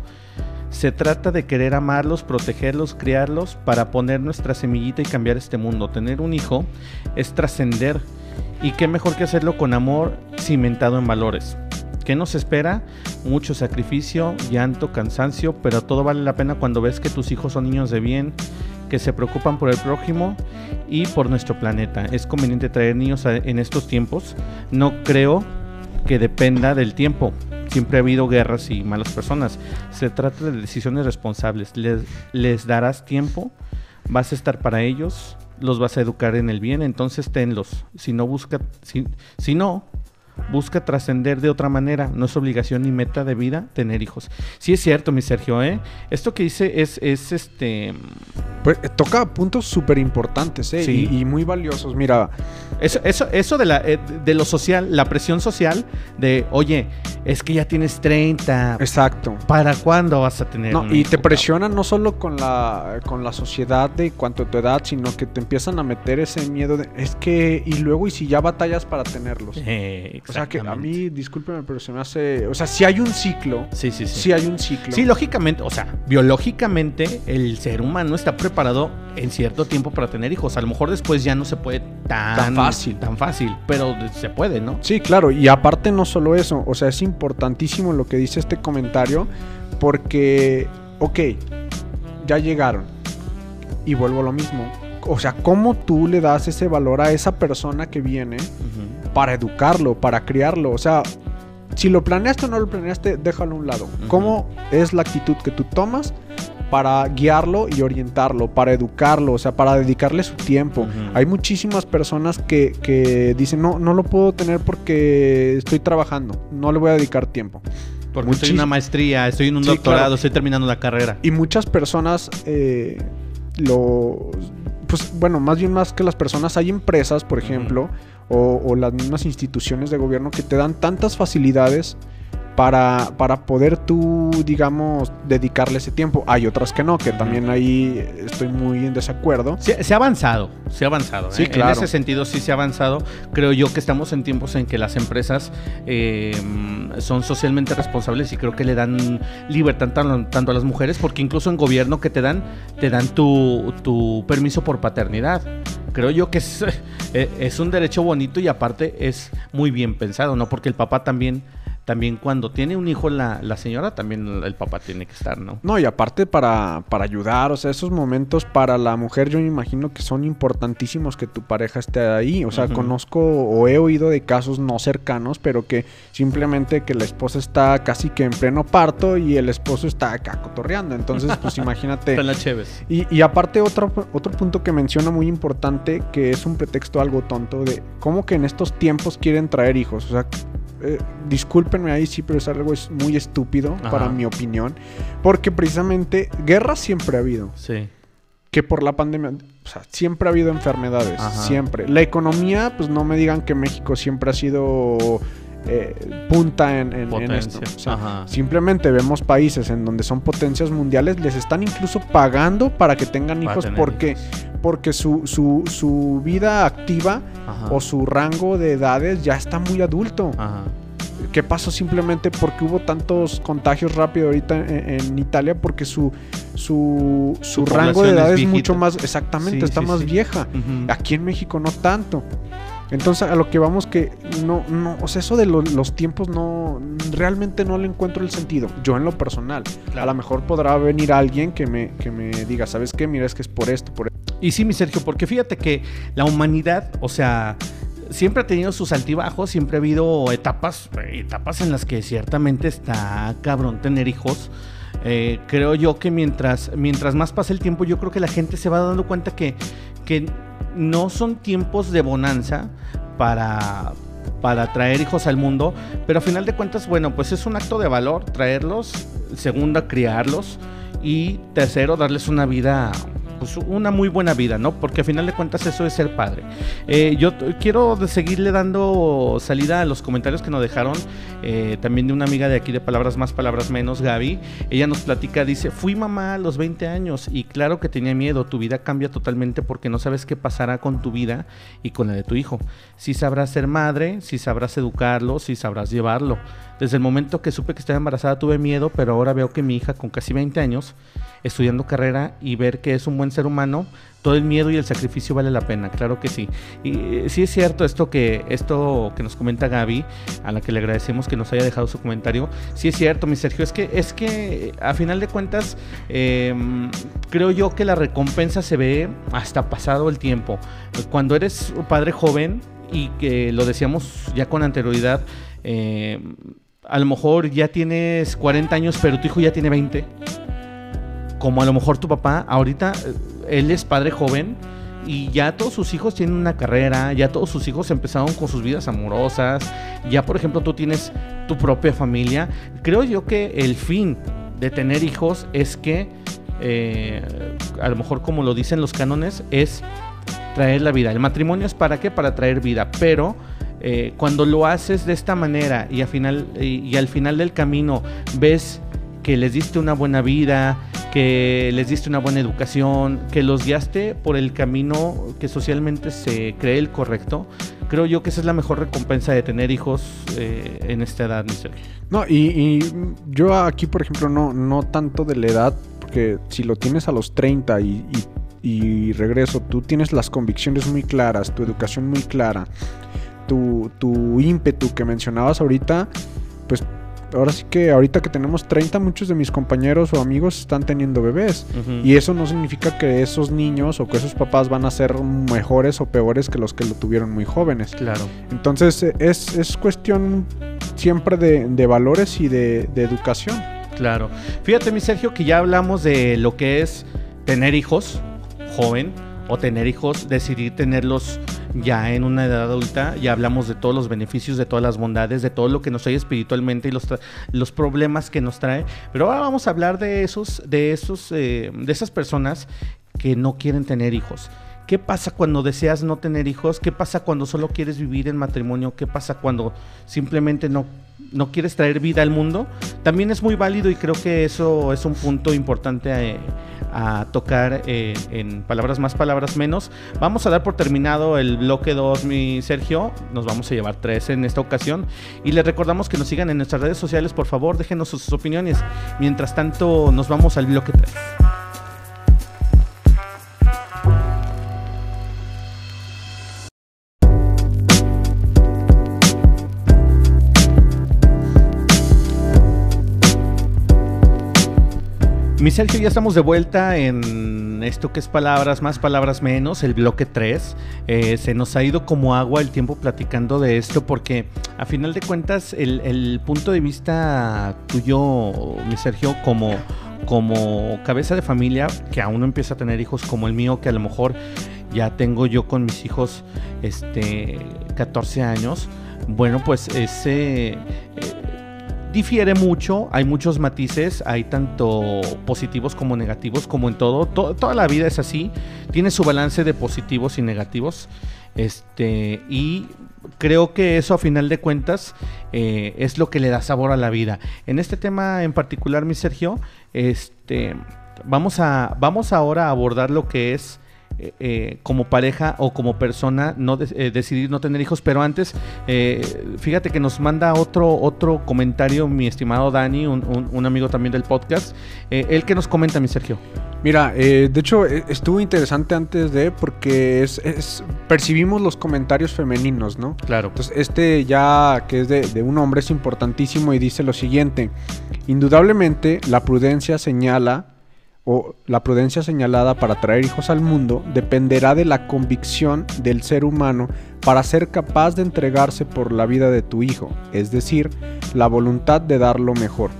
Se trata de querer amarlos, protegerlos, criarlos para poner nuestra semillita y cambiar este mundo. Tener un hijo es trascender. Y qué mejor que hacerlo con amor cimentado en valores. ¿Qué nos espera? Mucho sacrificio, llanto, cansancio, pero todo vale la pena cuando ves que tus hijos son niños de bien, que se preocupan por el prójimo y por nuestro planeta. Es conveniente traer niños en estos tiempos. No creo que dependa del tiempo. Siempre ha habido guerras y malas personas. Se trata de decisiones responsables. Les, les darás tiempo, vas a estar para ellos, los vas a educar en el bien, entonces tenlos. Si no busca, si, si no, busca trascender de otra manera. No es obligación ni meta de vida tener hijos. Sí es cierto, mi Sergio, ¿eh? Esto que dice es, es este... Pues, eh, toca puntos súper importantes, ¿eh? Sí. Y, y muy valiosos. Mira, Eso, eso, eso de, la, eh, de lo social, la presión social de, oye, es que ya tienes 30, exacto. ¿para cuándo vas a tener No, un y hijo, te cabrón? presionan no solo con la, con la sociedad de cuanto a tu edad, sino que te empiezan a meter ese miedo de, es que, y luego, y si ya batallas para tenerlos. Eh, O sea que a mí, discúlpeme, pero se me hace, o sea, si hay un ciclo, Sí, sí, sí. si hay un ciclo. Sí, lógicamente, o sea, biológicamente el ser humano está preparado en cierto tiempo para tener hijos. A lo mejor después ya no se puede tan, Tan fácil. Tan fácil, pero se puede, ¿no? Sí, claro, y aparte no solo eso, o sea, es importantísimo lo que dice este comentario, porque, ok, ya llegaron, y vuelvo a lo mismo, o sea, ¿cómo tú le das ese valor a esa persona que viene para educarlo, para criarlo? O sea, si lo planeaste o no lo planeaste, déjalo a un lado. ¿Cómo es la actitud que tú tomas? para guiarlo y orientarlo, para educarlo, o sea, para dedicarle su tiempo. Hay muchísimas personas que, que dicen, no, no lo puedo tener porque estoy trabajando, no le voy a dedicar tiempo. Porque estoy en una maestría, estoy en un Sí, doctorado, claro. estoy terminando la carrera. Y muchas personas eh, lo... Pues bueno, más bien más que las personas, hay empresas, por ejemplo, o, o las mismas instituciones de gobierno que te dan tantas facilidades para, para poder tú, digamos, dedicarle ese tiempo. Hay otras que no, que también ahí estoy muy en desacuerdo. Se, se ha avanzado, se ha avanzado. Sí, ¿eh? claro. En ese sentido sí se ha avanzado. Creo yo que estamos en tiempos en que las empresas eh, son socialmente responsables y creo que le dan libertad tan- tanto a las mujeres, porque incluso en gobierno que te dan, te dan tu, tu permiso por paternidad. Creo yo que es, eh, es un derecho bonito y aparte es muy bien pensado, ¿no? Porque el papá también, también cuando tiene un hijo la, la señora, también el papá tiene que estar, ¿no? No, y aparte para, para ayudar, o sea, esos momentos para la mujer yo me imagino que son importantísimos que tu pareja esté ahí. O sea, conozco o he oído de casos no cercanos, pero que simplemente que la esposa está casi que en pleno parto y el esposo está acá cotorreando. Entonces, pues imagínate. Están las chéves. Y, y aparte otro, otro punto que menciona muy importante, que es un pretexto algo tonto, de cómo que en estos tiempos quieren traer hijos. O sea, eh, discúlpenme ahí sí, pero es algo es muy estúpido Ajá. para mi opinión. Porque precisamente guerra siempre ha habido. Sí. Que por la pandemia, o sea, siempre ha habido enfermedades. Ajá. Siempre. La economía, pues no me digan que México siempre ha sido... eh, punta en, en- en esto. O sea. Simplemente vemos países en donde son potencias mundiales, les están incluso pagando para que tengan hijos porque, hijos. porque su, su, su vida activa Ajá. o su rango de edades ya está muy adulto. Ajá. ¿Qué pasó simplemente porque hubo tantos contagios rápido ahorita en, en Italia? Porque su, su, su rango de es edad es, mucho más, exactamente, Sí, está sí, más sí. vieja. Aquí en México no tanto. Entonces a lo que vamos que no, no, o sea, eso de lo- los tiempos no, realmente no le encuentro el sentido. Yo en lo personal. Claro. A lo mejor podrá venir alguien que me, que me diga, ¿sabes qué? Mira, es que es por esto, por esto. Y sí, mi Sergio, porque fíjate que la humanidad, o sea, siempre ha tenido sus altibajos, siempre ha habido etapas, etapas en las que ciertamente está cabrón tener hijos. Eh, creo yo que mientras, mientras más pasa el tiempo, yo creo que la gente se va dando cuenta que, que no son tiempos de bonanza para, para traer hijos al mundo, pero a final de cuentas, bueno, pues es un acto de valor traerlos, segundo, criarlos y tercero, darles una vida, pues una muy buena vida, ¿no? Porque a final de cuentas eso es ser padre. Eh, yo quiero seguirle dando salida a los comentarios que nos dejaron, eh, también de una amiga de aquí de Palabras Más, Palabras Menos, Gaby. Ella nos platica, dice, fui mamá a los 20 años y claro que tenía miedo, tu vida cambia totalmente porque no sabes qué pasará con tu vida y con la de tu hijo. Si sabrás ser madre, si sabrás educarlo, si sabrás llevarlo. Desde el momento que supe que estaba embarazada tuve miedo, pero ahora veo que mi hija con casi 20 años, estudiando carrera y ver que es un buen ser humano, todo el miedo y el sacrificio vale la pena, claro que sí. Y eh, sí es cierto esto que, esto que nos comenta Gaby, a la que le agradecemos que nos haya dejado su comentario. Sí es cierto, mi Sergio, es que, es que a final de cuentas, eh, creo yo que la recompensa se ve hasta pasado el tiempo. Cuando eres padre joven, y que lo decíamos ya con anterioridad, eh, a lo mejor ya tienes 40 años, pero tu hijo ya tiene 20. Como a lo mejor tu papá, ahorita eh, él es padre joven y ya todos sus hijos tienen una carrera, ya todos sus hijos empezaron con sus vidas amorosas, ya por ejemplo tú tienes tu propia familia. Creo yo que el fin de tener hijos es que, eh, a lo mejor como lo dicen los cánones, es traer la vida. El matrimonio es para qué? Para traer vida, pero... Eh, cuando lo haces de esta manera y al final y al final del camino ves que les diste una buena vida, que les diste una buena educación, que los guiaste por el camino que socialmente se cree el correcto, creo yo que esa es la mejor recompensa de tener hijos eh, en esta edad, mi No, y, yo aquí, por ejemplo, no, no tanto de la edad, porque si lo tienes a los 30 y, regreso, tú tienes las convicciones muy claras, tu educación muy clara, tu, tu ímpetu que mencionabas ahorita, pues ahora sí que ahorita que tenemos 30, muchos de mis compañeros o amigos están teniendo bebés. Y eso no significa que esos niños o que esos papás van a ser mejores o peores que los que lo tuvieron muy jóvenes. Claro. Entonces es, es cuestión siempre de, valores y de, de educación. Claro. Fíjate, mi Sergio, que ya hablamos de lo que es tener hijos joven o tener hijos, decidir tenerlos ya en una edad adulta, ya hablamos de todos los beneficios, de todas las bondades, de todo lo que nos trae espiritualmente y los, los problemas que nos trae. Pero ahora vamos a hablar de esos, de esos, eh, de esas personas que no quieren tener hijos. ¿Qué pasa cuando deseas no tener hijos? ¿Qué pasa cuando solo quieres vivir en matrimonio? ¿Qué pasa cuando simplemente no, no quieres traer vida al mundo? También es muy válido y creo que eso es un punto importante eh, a, tocar eh, en palabras más, palabras menos. Vamos a dar por terminado el bloque 2, mi Sergio. Nos vamos a llevar tres en esta ocasión. Y les recordamos que nos sigan en nuestras redes sociales, por favor, déjenos sus opiniones. Mientras tanto, nos vamos al bloque 3. Mi Sergio, ya estamos de vuelta en esto que es palabras más, palabras menos, el bloque 3. Eh, se nos ha ido como agua el tiempo platicando de esto porque a final de cuentas el, punto de vista tuyo, mi Sergio, como, como cabeza de familia que aún no empieza a tener hijos como el mío, que a lo mejor ya tengo yo con mis hijos este, 14 años, bueno, pues ese... Eh, difiere mucho, hay muchos matices, hay tanto positivos como negativos, como en todo. toda la vida es así, tiene su balance de positivos y negativos. Este, y creo que eso a final de cuentas eh, es lo que le da sabor a la vida. En este tema en particular, mi Sergio, este, vamos, a, vamos ahora a abordar lo que es eh, eh, como pareja o como persona no eh, decidir no tener hijos. Pero antes, fíjate que nos manda otro, otro comentario mi estimado Dani, un, amigo también del podcast. el que nos comenta, mi Sergio. Mira, de hecho estuvo interesante antes de porque es, percibimos los comentarios femeninos, ¿no? Claro. Entonces este ya que es de, de un hombre es importantísimo y dice lo siguiente. Indudablemente la prudencia señala o la prudencia señalada para traer hijos al mundo dependerá de la convicción del ser humano para ser capaz de entregarse por la vida de tu hijo, es decir, la voluntad de dar lo mejor,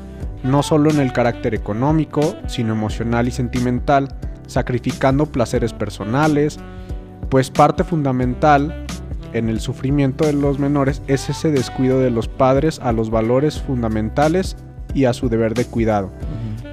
no solo en el carácter económico, sino emocional y sentimental, sacrificando placeres personales, pues parte fundamental en el sufrimiento de los menores es ese descuido de los padres a los valores fundamentales y a su deber de cuidado.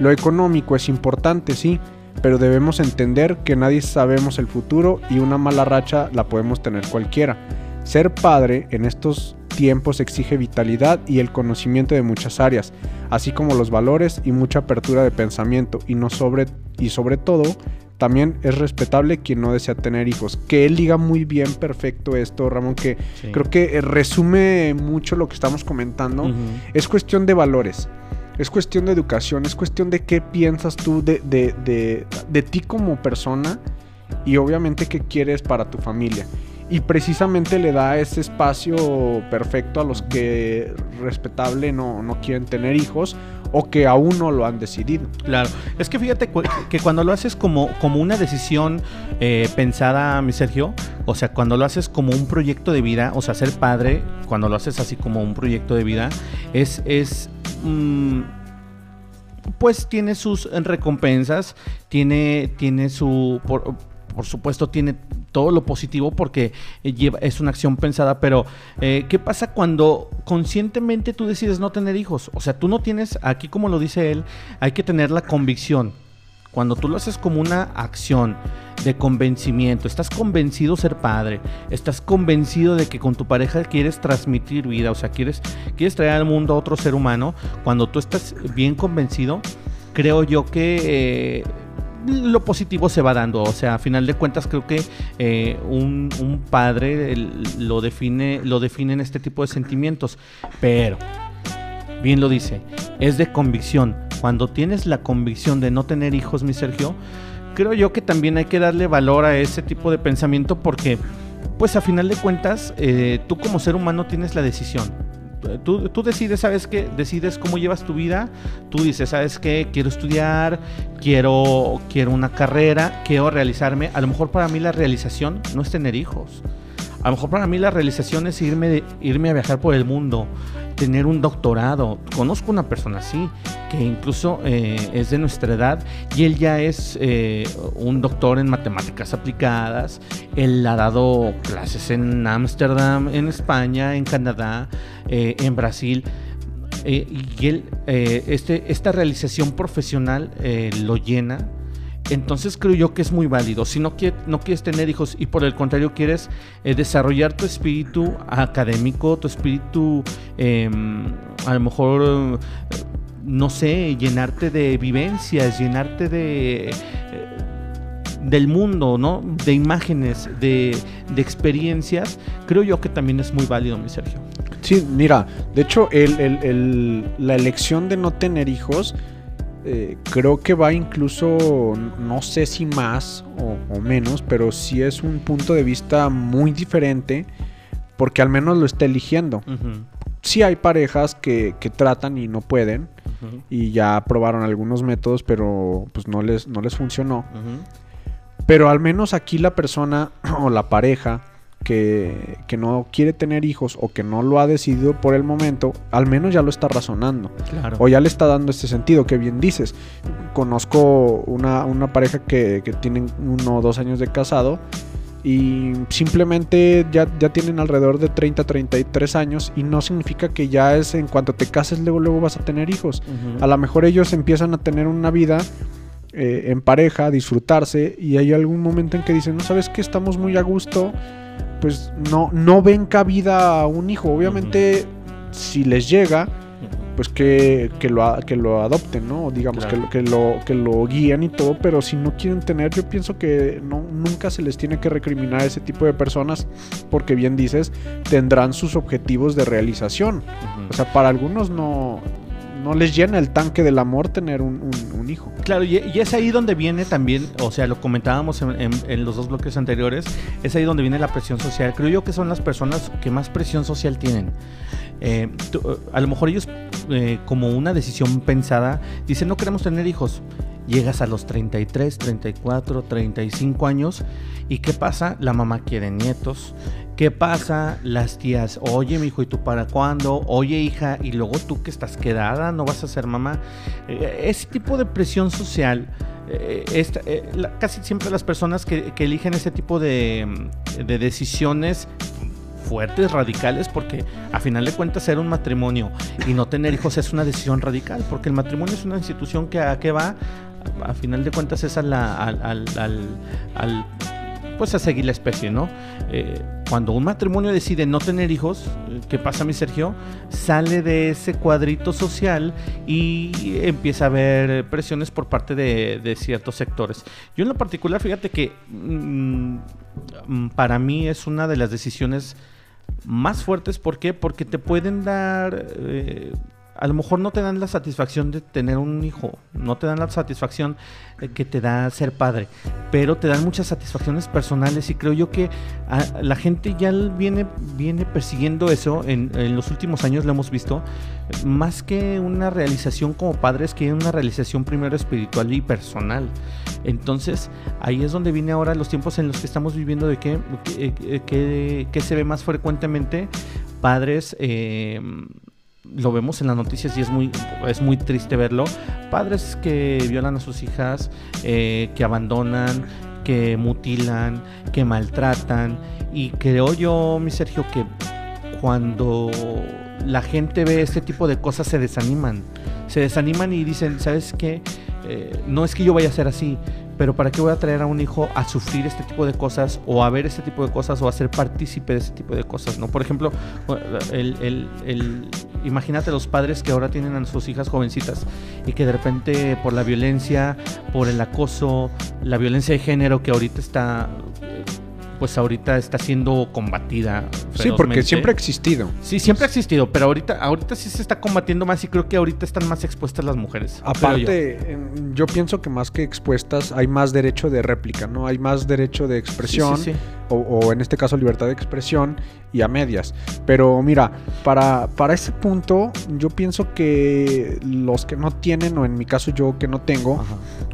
Lo económico es importante, sí, pero debemos entender que nadie sabemos el futuro y una mala racha la podemos tener cualquiera. Ser padre en estos tiempos exige vitalidad y el conocimiento de muchas áreas, así como los valores y mucha apertura de pensamiento y no sobre y sobre todo también es respetable quien no desea tener hijos. Que él diga muy bien, perfecto esto, Ramón, que creo que resume mucho lo que estamos comentando. Es cuestión de valores es cuestión de educación, es cuestión de qué piensas tú de, de, ti como persona y obviamente qué quieres para tu familia. Y precisamente le da ese espacio perfecto a los que respetable no, no quieren tener hijos o que aún no lo han decidido. Claro, es que fíjate que cuando lo haces como, como una decisión eh, pensada, mi Sergio, o sea, cuando lo haces como un proyecto de vida, o sea, ser padre, cuando lo haces así como un proyecto de vida, es, es Mm, pues tiene sus recompensas, tiene, tiene su... supuesto tiene todo lo positivo porque eh, lleva, es una acción pensada, pero eh, ¿qué pasa cuando conscientemente tú decides no tener hijos? O sea, tú no tienes, aquí como lo dice él, hay que tener la convicción. Cuando tú lo haces como una acción de convencimiento, estás convencido ser padre, estás convencido de que con tu pareja quieres transmitir vida, o sea, quieres, quieres traer al mundo a otro ser humano, cuando tú estás bien convencido, creo yo que... Eh, lo positivo se va dando. O sea, a final de cuentas creo que eh, un, padre lo define, lo define en este tipo de sentimientos. Pero, bien lo dice, es de convicción. Cuando tienes la convicción de no tener hijos, mi Sergio, creo yo que también hay que darle valor a ese tipo de pensamiento porque, pues a final de cuentas, eh, tú como ser humano tienes la decisión tú, decides, ¿sabes qué? Decides cómo llevas tu vida. Tú dices, ¿sabes qué? Quiero estudiar, quiero, quiero una carrera, quiero realizarme. A lo mejor para mí la realización no es tener hijos. A lo mejor para mí la realización es irme, irme a viajar por el mundo, tener un doctorado. Conozco una persona así, que incluso eh, es de nuestra edad y él ya es eh, un doctor en matemáticas aplicadas. Él ha dado clases en Ámsterdam, en España, en Canadá, eh, en Brasil. y él, este, esta realización profesional lo llena entonces creo yo que es muy válido. Si no, no quieres tener hijos y por el contrario quieres eh, desarrollar tu espíritu académico, tu espíritu em, a lo mejor, no sé, llenarte de vivencias, llenarte de... Eh, del mundo, ¿no? De imágenes, de, experiencias, creo yo que también es muy válido, mi Sergio. Sí, mira, de hecho, la elección de no tener hijos eh, creo que va incluso, no sé si más o, menos, pero sí es un punto de vista muy diferente porque al menos lo está eligiendo. Sí hay parejas que, tratan y no pueden y ya probaron algunos métodos, pero pues no les, no les funcionó. Pero al menos aquí la persona o la pareja que, no quiere tener hijos o que no lo ha decidido por el momento, al menos ya lo está razonando. O ya le está dando este sentido, que bien dices. Conozco una, pareja que, que tienen uno o dos años de casado y simplemente ya, ya tienen alrededor de 30, 33 años y no significa que ya es en cuanto te cases luego, luego vas a tener hijos. A lo mejor ellos empiezan a tener una vida eh, en pareja, disfrutarse y hay algún momento en que dicen, no sabes que estamos muy a gusto pues no, no ven cabida a un hijo. Obviamente, si les llega, pues que, lo, que lo adopten, ¿no? Digamos, que, que, lo, que lo guíen y todo, pero si no quieren tener, yo pienso que no, nunca se les tiene que recriminar a ese tipo de personas, porque bien dices, tendrán sus objetivos de realización. O sea, para algunos no, no les llena el tanque del amor tener un, hijo. Claro, y, es ahí donde viene también, o sea, lo comentábamos en, los dos bloques anteriores, es ahí donde viene la presión social. Creo yo que son las personas que más presión social tienen. Eh, a lo mejor ellos, eh, como una decisión pensada, dicen no queremos tener hijos. Llegas a los 33, 34, 35 años y ¿qué pasa? La mamá quiere nietos, ¿Qué pasa? Las tías, oye, mi hijo, ¿y tú para cuándo? Oye, hija, y luego tú que estás quedada, no vas a ser mamá. Eh, ese tipo de presión social, eh, eh, casi siempre las personas que, eligen ese tipo de, de, decisiones fuertes, radicales, porque a final de cuentas ser un matrimonio y no tener hijos es una decisión radical, porque el matrimonio es una institución que a qué va, a, final de cuentas es al, al, al pues a seguir la especie, ¿no? Eh, cuando un matrimonio decide no tener hijos, ¿qué pasa, mi Sergio? Sale de ese cuadrito social y empieza a haber presiones por parte de, ciertos sectores. Yo en lo particular, fíjate que mm, para mí es una de las decisiones más fuertes. ¿Por qué? Porque te pueden dar... Eh, a lo mejor no te dan la satisfacción de tener un hijo, no te dan la satisfacción que te da ser padre, pero te dan muchas satisfacciones personales y creo yo que la gente ya viene, viene persiguiendo eso, en, los últimos años lo hemos visto, más que una realización como padres, que una realización primero espiritual y personal. Entonces ahí es donde viene ahora los tiempos en los que estamos viviendo de que, que, se ve más frecuentemente padres... Eh, lo vemos en las noticias y es muy, es muy triste verlo. Padres que violan a sus hijas, eh, que abandonan, que mutilan, que maltratan. Y creo yo, mi Sergio, que cuando la gente ve este tipo de cosas se desaniman. Se desaniman y dicen, ¿sabes qué? Eh, no es que yo vaya a ser así, pero ¿para qué voy a traer a un hijo a sufrir este tipo de cosas o a ver este tipo de cosas o a ser partícipe de este tipo de cosas? ¿no? Por ejemplo, el, imagínate los padres que ahora tienen a sus hijas jovencitas y que de repente por la violencia, por el acoso, la violencia de género que ahorita está pues ahorita está siendo combatida. Sí, porque siempre ha existido. Sí, siempre ha existido, pero ahorita, ahorita sí se está combatiendo más y creo que ahorita están más expuestas las mujeres. Aparte, yo. pienso que más que expuestas hay más derecho de réplica, ¿no? Hay más derecho de expresión, o, en este caso libertad de expresión y a medias. Pero mira, para, para ese punto yo pienso que los que no tienen, o en mi caso yo que no tengo,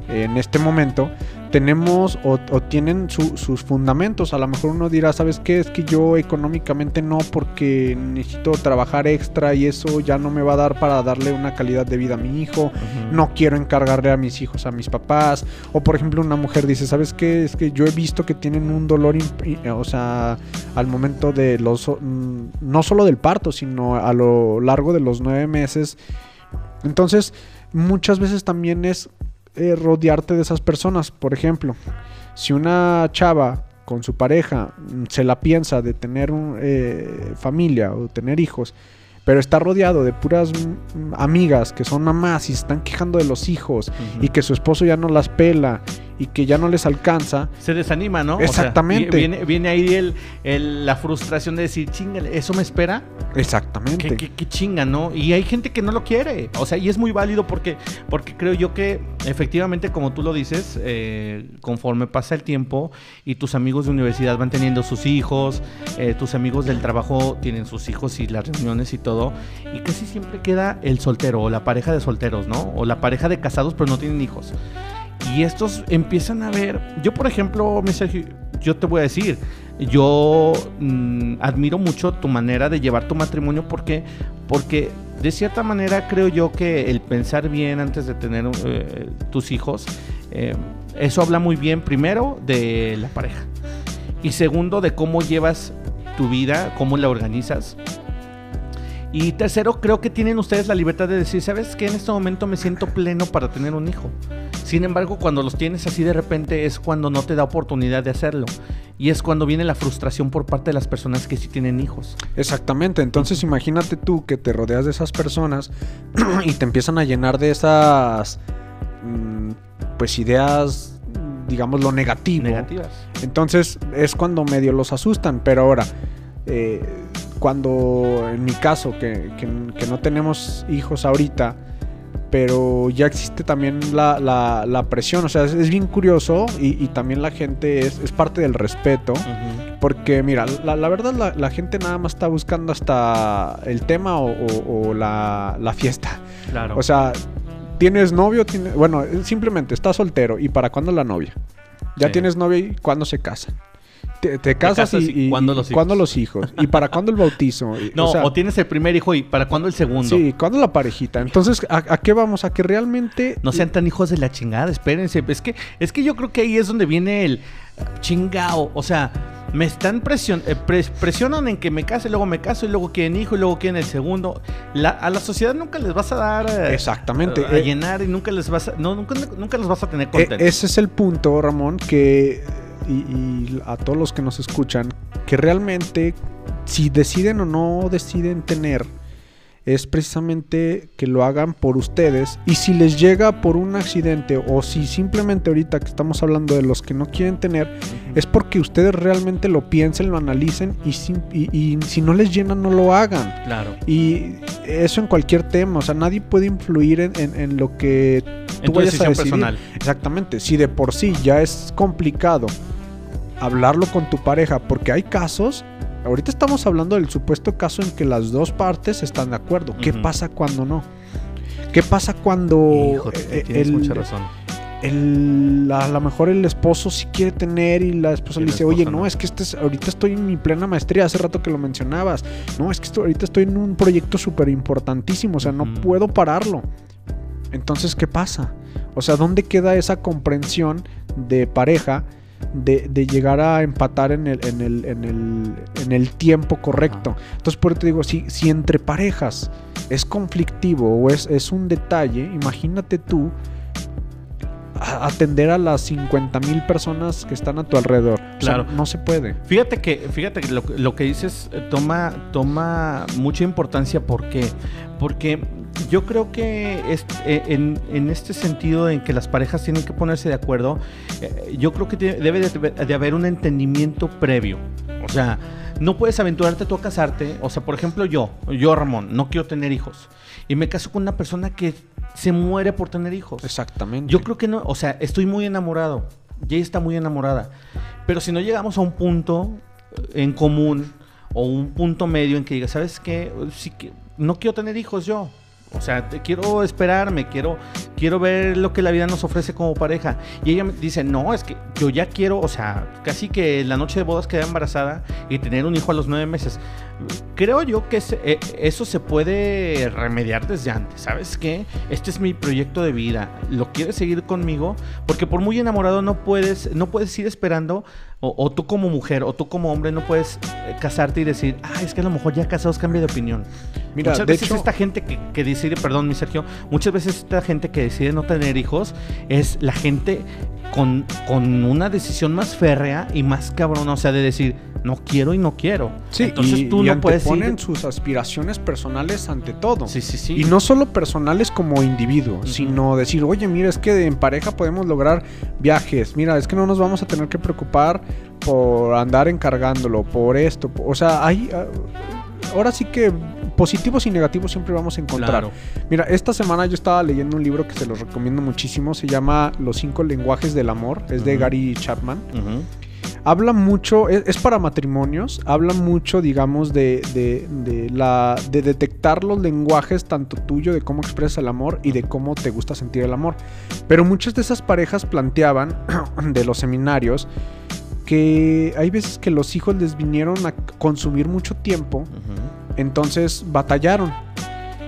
en este momento, tenemos o, tienen sus fundamentos. A lo mejor uno dirá, ¿sabes qué? Es que yo económicamente no porque necesito trabajar extra y eso ya no me va a dar para darle una calidad de vida a mi hijo. No quiero encargarle a mis hijos, a mis papás. O por ejemplo una mujer dice, ¿sabes qué? Es que yo he visto que tienen un dolor, o sea, al momento de los, mm, no solo del parto, sino a lo largo de los nueve meses. Entonces, muchas veces también es eh, rodearte de esas personas. Por ejemplo, si una chava con su pareja mm, se la piensa de tener un, eh, familia o tener hijos, pero está rodeado de puras mm, amigas que son mamás y se están quejando de los hijos y que su esposo ya no las pela y que ya no les alcanza. Se desanima, ¿no? Exactamente. viene, viene, ahí el, la frustración de decir, chinga, ¿eso me espera? Exactamente. ¿Qué, chinga, ¿no? Y hay gente que no lo quiere. O sea, y es muy válido porque, porque creo yo que efectivamente, como tú lo dices, eh, conforme pasa el tiempo y tus amigos de universidad van teniendo sus hijos, eh, tus amigos del trabajo tienen sus hijos y las reuniones y todo, y casi siempre queda el soltero o la pareja de solteros, ¿no? O la pareja de casados pero no tienen hijos. Y estos empiezan a ver, yo por ejemplo, yo te voy a decir, yo mm, admiro mucho tu manera de llevar tu matrimonio porque, porque de cierta manera creo yo que el pensar bien antes de tener eh, tus hijos, eh, eso habla muy bien primero de la pareja y segundo de cómo llevas tu vida, cómo la organizas y tercero, creo que tienen ustedes la libertad de decir, ¿sabes qué? En este momento me siento pleno para tener un hijo. Sin embargo, cuando los tienes así de repente es cuando no te da oportunidad de hacerlo. Y es cuando viene la frustración por parte de las personas que sí tienen hijos. Exactamente. Entonces imagínate tú que te rodeas de esas personas y te empiezan a llenar de esas, mm, pues, ideas, digamos, lo negativo. Negativas. Entonces es cuando medio los asustan. Pero ahora... Eh, cuando en mi caso, que, no tenemos hijos ahorita, pero ya existe también la, presión, o sea, es, bien curioso y, también la gente es, parte del respeto, porque mira, la, verdad la, gente nada más está buscando hasta el tema o, la, fiesta. Claro. O sea, tienes novio, bueno, simplemente estás soltero y para cuándo la novia. Ya tienes novia y cuándo se casan te, casas, y, ¿cuándo, los hijos? ¿Y para cuándo el bautizo? no, o, tienes el primer hijo y ¿para cuándo el segundo? Sí, ¿cuándo la parejita? Entonces, ¿a, qué vamos? A que realmente... No sean tan hijos de la chingada, espérense. Es que, es que yo creo que ahí es donde viene el chingao. O sea, me están presion eh, presionan en que me case, luego me caso y luego quieren hijo y luego quieren el segundo. a la sociedad nunca les vas a dar eh, exactamente a, eh, llenar y nunca les vas a no nunca, nunca los vas a tener contentos. ese es el punto, Ramón, que y, a todos los que nos escuchan que realmente si deciden o no deciden tener es precisamente que lo hagan por ustedes y si les llega por un accidente o si simplemente ahorita que estamos hablando de los que no quieren tener es porque ustedes realmente lo piensen, lo analicen y si, y, si no les llena no lo hagan. Claro. Y eso en cualquier tema, o sea, nadie puede influir en, lo que tú vayas a decidir. Personal. Exactamente, si de por sí ya es complicado hablarlo con tu pareja, porque hay casos, ahorita estamos hablando del supuesto caso en que las dos partes están de acuerdo. ¿Qué pasa cuando no? ¿Qué pasa cuando eh, tienes mucha razón. a lo mejor el esposo sí quiere tener y la esposa le dice, oye, no, es que este ahorita estoy en mi plena maestría, hace rato que lo mencionabas, no, es que ahorita estoy en un proyecto súper importantísimo, o sea, no puedo pararlo. Entonces, ¿qué pasa? O sea, ¿dónde queda esa comprensión de pareja de, de llegar a empatar en el, en el, en el, en el tiempo correcto. Entonces, por eso te digo, si, si entre parejas es conflictivo o es, es un detalle, imagínate tú a- atender a las 50 mil personas que están a tu alrededor. O sea, Claro. no se puede. Fíjate que, fíjate que lo, lo que dices eh, toma, toma mucha importancia. ¿Por qué? Porque yo creo que es- eh, en, en este sentido en que las parejas tienen que ponerse de acuerdo, eh, yo creo que debe de, de haber un entendimiento previo. O sea, no puedes aventurarte tú a casarte. O sea, por ejemplo, yo, yo Ramón, no quiero tener hijos. Y me caso con una persona que se muere por tener hijos. Exactamente. Yo creo que no, o sea, estoy muy enamorado. Y ella está muy enamorada. Pero si no llegamos a un punto eh, en común o un punto medio en que diga, ¿sabes qué? Sí que no quiero tener hijos yo. O sea, te quiero esperarme, quiero, quiero ver lo que la vida nos ofrece como pareja. Y ella me dice, no, es que yo ya quiero, o sea, casi que la noche de bodas quedar embarazada y tener un hijo a los nueve meses. Creo yo que eh, eso se puede remediar desde antes. ¿Sabes qué? Este es mi proyecto de vida. ¿Lo quieres seguir conmigo? Porque por muy enamorado no puedes, no puedes ir esperando, o, o tú como mujer, o tú como hombre, no puedes eh, casarte y decir, ah, es que a lo mejor ya casados cambia de opinión. Mira, muchas veces hecho- esta gente que, que decide, perdón, mi Sergio, muchas veces esta gente que decide no tener hijos es la gente con, con una decisión más férrea y más cabrona, o sea, de decir, no quiero y no quiero. Sí, Entonces y, tú y no puedes ir... sus aspiraciones personales ante todo. Sí, sí, sí. Y no solo personales como individuo, sino decir, oye, mira, es que en pareja podemos lograr viajes. Mira, es que no nos vamos a tener que preocupar por andar encargándolo, por esto. O sea, hay... ah, Ahora sí que positivos y negativos siempre vamos a encontrar. Claro. Mira, esta semana yo estaba leyendo un libro que se los recomiendo muchísimo. Se llama Los cinco lenguajes del amor. Es de. Gary Chapman Ujú. habla mucho, es, es para matrimonios, habla mucho, digamos, de, de, de la, de detectar los lenguajes tanto tuyo, de cómo expresas el amor y de cómo te gusta sentir el amor. Pero muchas de esas parejas planteaban de los seminarios que hay veces que los hijos les vinieron a consumir mucho tiempo. Entonces batallaron.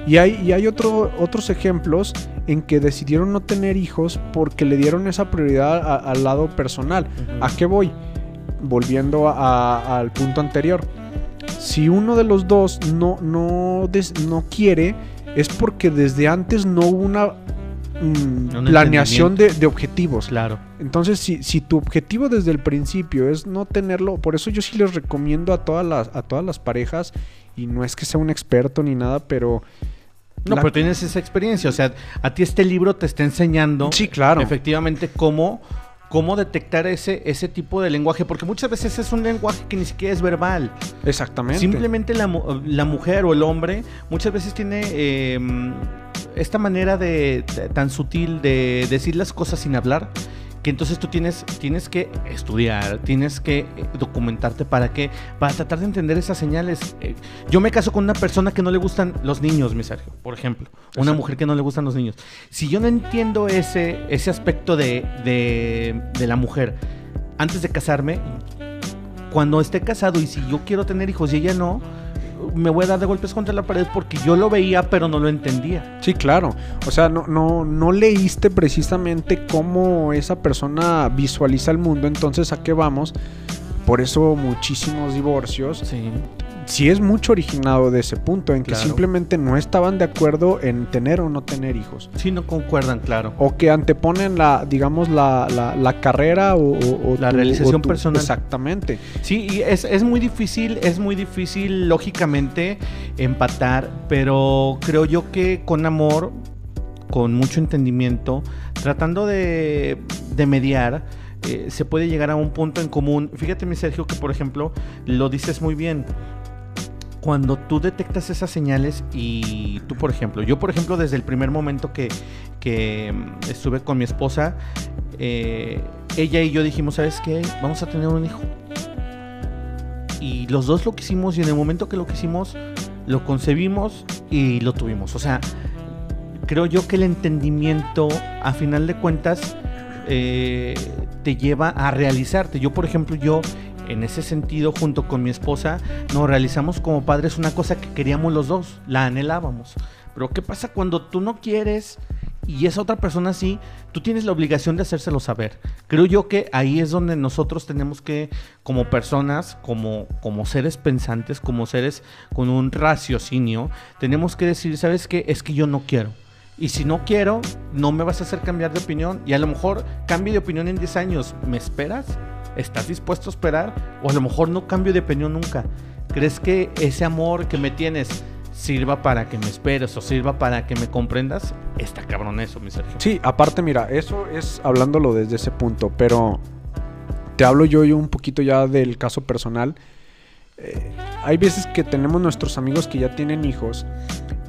Y hay, y hay otro, otros ejemplos en que decidieron no tener hijos porque le dieron esa prioridad a- al lado personal. ¿A qué voy? Volviendo a- al punto anterior. Si uno de los dos no, no, des- no quiere, es porque desde antes no hubo una mm, planeación de, de objetivos. Claro. Entonces, si, si tu objetivo desde el principio es no tenerlo, por eso yo sí les recomiendo a todas las, a todas las parejas, y no es que sea un experto ni nada, pero... No, la- pero tienes esa experiencia. O sea, a ti este libro te está enseñando Sí, claro. efectivamente cómo, cómo detectar ese, ese tipo de lenguaje. Porque muchas veces es un lenguaje que ni siquiera es verbal. Exactamente. Simplemente la, mu- la mujer o el hombre muchas veces tiene eh, esta manera de, de- tan sutil de decir las cosas sin hablar. Que entonces tú tienes, tienes que estudiar, tienes que eh, documentarte para que, para tratar de entender esas señales. Eh, Yo me caso con una persona que no le gustan los niños, mi Sergio, por ejemplo. Una Exacto. mujer que no le gustan los niños. Si yo no entiendo ese, ese aspecto de, de, de la mujer antes de casarme, cuando esté casado y si yo quiero tener hijos y ella no, me voy a dar de golpes contra la pared porque yo lo veía pero no lo entendía. Sí, claro. O sea, no, no, no leíste precisamente cómo esa persona visualiza el mundo, entonces a qué vamos. Por eso muchísimos divorcios. Sí. Sí es mucho originado de ese punto, en que Claro. simplemente no estaban de acuerdo en tener o no tener hijos. Sí, no concuerdan, claro. O que anteponen la, digamos, la, la, la carrera o, o- o La tu- realización o tu- personal. Exactamente. Sí, y es, es muy difícil, es muy difícil lógicamente empatar, pero creo yo que con amor, con mucho entendimiento, tratando de, de mediar, eh, se puede llegar a un punto en común. Fíjate, mi Sergio, que por ejemplo, lo dices muy bien. Cuando tú detectas esas señales y tú, por ejemplo, yo, por ejemplo, desde el primer momento que, que mm, estuve con mi esposa, eh, ella y yo dijimos, ¿sabes qué? Vamos a tener un hijo. Y los dos lo quisimos y en el momento que lo quisimos, lo concebimos y lo tuvimos. O sea, creo yo que el entendimiento, a final de cuentas, eh, te lleva a realizarte. Yo, por ejemplo, yo en ese sentido, junto con mi esposa, nos realizamos como padres una cosa que queríamos los dos, la anhelábamos. Pero ¿qué pasa cuando tú no quieres y esa otra persona sí, tú tienes la obligación de hacérselo saber. Creo yo que ahí es donde nosotros tenemos que, como personas, como, como seres pensantes, como seres con un raciocinio, tenemos que decir, ¿sabes qué? Es que yo no quiero. Y si no quiero, no me vas a hacer cambiar de opinión. Y a lo mejor cambie de opinión en 10 años. ¿Me esperas? ¿Estás dispuesto a esperar? O a lo mejor no cambio de opinión nunca. ¿Crees que ese amor que me tienes sirva para que me esperes o sirva para que me comprendas, está cabrón eso, mi Sergio. Sí, aparte, mira, eso es hablándolo desde ese punto, pero te hablo yo, yo un poquito ya del caso personal. Eh, hay veces que tenemos nuestros amigos que ya tienen hijos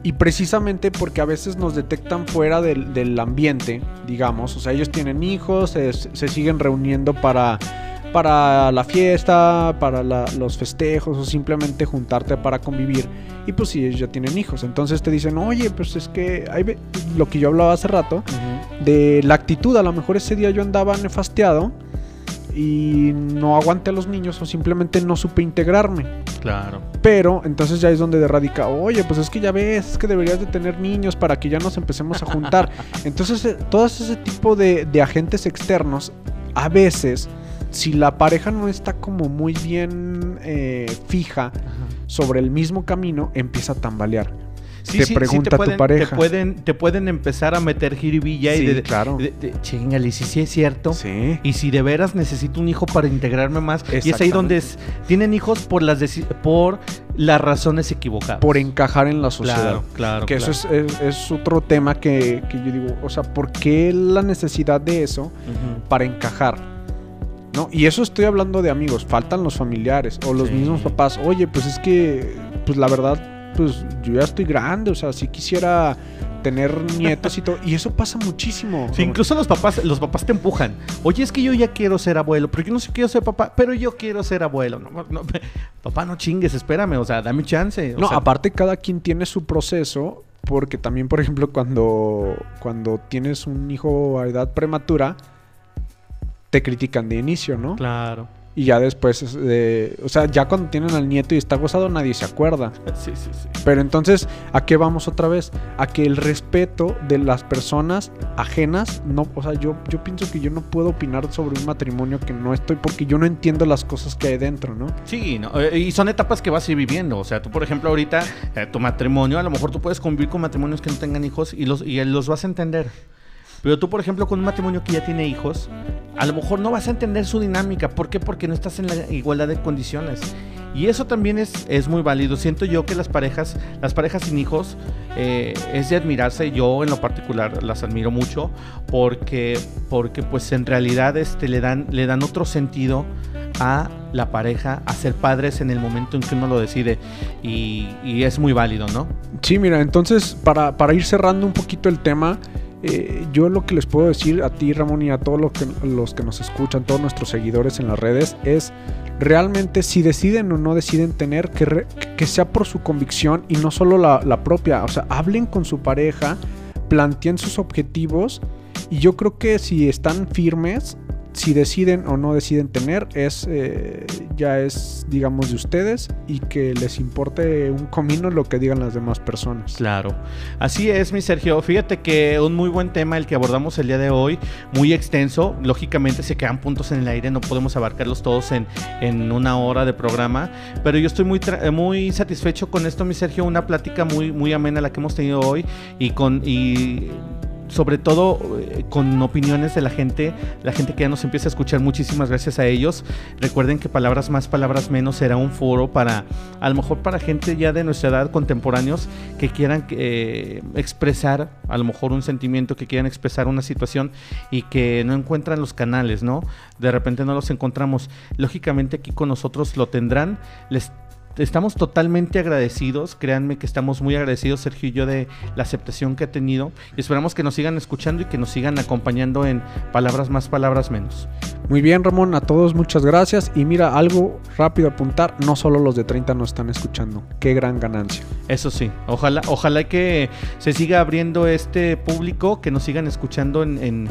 y precisamente porque a veces nos detectan fuera del, ambiente, digamos, o sea, ellos tienen hijos, se, se siguen reuniendo para para la fiesta, para los festejos o simplemente juntarte para convivir. Y pues si ellos ya tienen hijos, entonces te dicen, oye, pues es que hay lo que yo hablaba hace rato, de la actitud, a lo mejor ese día yo andaba nefasteado y no aguanté a los niños o simplemente no supe integrarme. Claro. Pero entonces ya es donde radica, oye, pues es que ya ves, es que deberías de tener niños para que ya nos empecemos a juntar. entonces, eh, todo ese tipo de, de agentes externos a veces si la pareja no está como muy bien eh, fija sobre el mismo camino, empieza a tambalear. te pregunta tu pareja. Te pueden, te pueden empezar a meter jiribilla y de, claro. De, chingale, si sí es cierto. Sí. Y si de veras necesito un hijo para integrarme más. Y es ahí donde tienen hijos por las por las razones equivocadas. Por encajar en la sociedad. Claro, claro. Que eso es, otro tema que, yo digo, o sea, ¿por qué la necesidad de eso para encajar? Y eso estoy hablando de amigos, faltan los familiares o los mismos papás. Oye, pues es que, pues la verdad, pues yo ya estoy grande, o sea, si quisiera tener nietos y todo. Y eso pasa muchísimo. Sí, incluso los papás, los papás te empujan. Oye, es que yo ya quiero ser abuelo, pero yo no sé quiero ser papá, pero yo quiero ser abuelo. No, papá, no chingues, espérame, o sea, dame chance. no, aparte cada quien tiene su proceso, porque también, por ejemplo, cuando, cuando tienes un hijo a edad prematura, te critican de inicio, ¿no? Claro. Y ya después, o sea, ya cuando tienen al nieto y está gozado, nadie se acuerda. Sí, sí, sí. Pero entonces, ¿a qué vamos otra vez? A que el respeto de las personas ajenas, no, o sea, yo, yo pienso que yo no puedo opinar sobre un matrimonio que no estoy, porque yo no entiendo las cosas que hay dentro, ¿no? Sí, no, eh, y son etapas que vas a ir viviendo. O sea, tú, por ejemplo, ahorita, eh, tu matrimonio, a lo mejor tú puedes convivir con matrimonios que no tengan hijos y los, y los vas a entender. Pero tú, por ejemplo, con un matrimonio que ya tiene hijos, a lo mejor no vas a entender su dinámica. ¿Por qué? Porque no estás en la igualdad de condiciones. Y eso también es, es muy válido. Siento yo que las parejas, las parejas sin hijos, eh, es de admirarse. Yo en lo particular las admiro mucho porque, porque pues en realidad este, le, dan, le dan otro sentido a la pareja, a ser padres en el momento en que uno lo decide. Y, y es muy válido, ¿no? Sí, mira, entonces para, para ir cerrando un poquito el tema, eh, yo lo que les puedo decir a ti, Ramón, y a todos los que, los que nos escuchan, todos nuestros seguidores en las redes, es realmente si deciden o no deciden tener, que, que sea por su convicción y no solo la, la propia. O sea, hablen con su pareja, planteen sus objetivos y yo creo que si están firmes, si deciden o no deciden tener es eh, ya es digamos de ustedes y que les importe un comino lo que digan las demás personas. Claro. Así es mi Sergio. Fíjate que un muy buen tema el que abordamos el día de hoy muy extenso. Lógicamente se quedan puntos en el aire no podemos abarcarlos todos en, en una hora de programa pero yo estoy muy muy satisfecho con esto mi Sergio. Una plática muy muy amena la que hemos tenido hoy y con y sobre todo eh, con opiniones de la gente, la gente que ya nos empieza a escuchar, muchísimas gracias a ellos. Recuerden que Palabras Más, Palabras Menos será un foro para, a lo mejor para gente ya de nuestra edad, contemporáneos, que quieran eh, expresar a lo mejor un sentimiento, que quieran expresar una situación y que no encuentran los canales, ¿no? De repente no los encontramos. Lógicamente aquí con nosotros lo tendrán. Les estamos totalmente agradecidos, créanme que estamos muy agradecidos Sergio y yo de la aceptación que ha tenido y esperamos que nos sigan escuchando y que nos sigan acompañando en palabras más, palabras menos. Muy bien, Ramón, a todos muchas gracias. Y mira, algo rápido apuntar, no solo los de 30 nos están escuchando. Qué gran ganancia. Eso sí, ojalá, ojalá que se siga abriendo este público, que nos sigan escuchando en,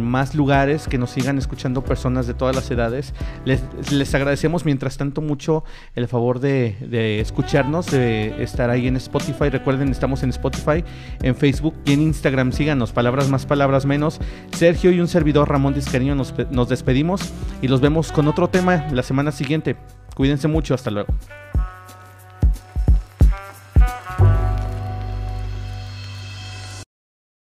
más lugares, que nos sigan escuchando personas de todas las edades. Les, les agradecemos mientras tanto mucho el de escucharnos, de estar ahí en Spotify. Recuerden, estamos en Spotify, en Facebook y en Instagram. Síganos, palabras más, palabras menos. Sergio y un servidor Ramón Discariño nos, nos despedimos y los vemos con otro tema la semana siguiente. Cuídense mucho, hasta luego.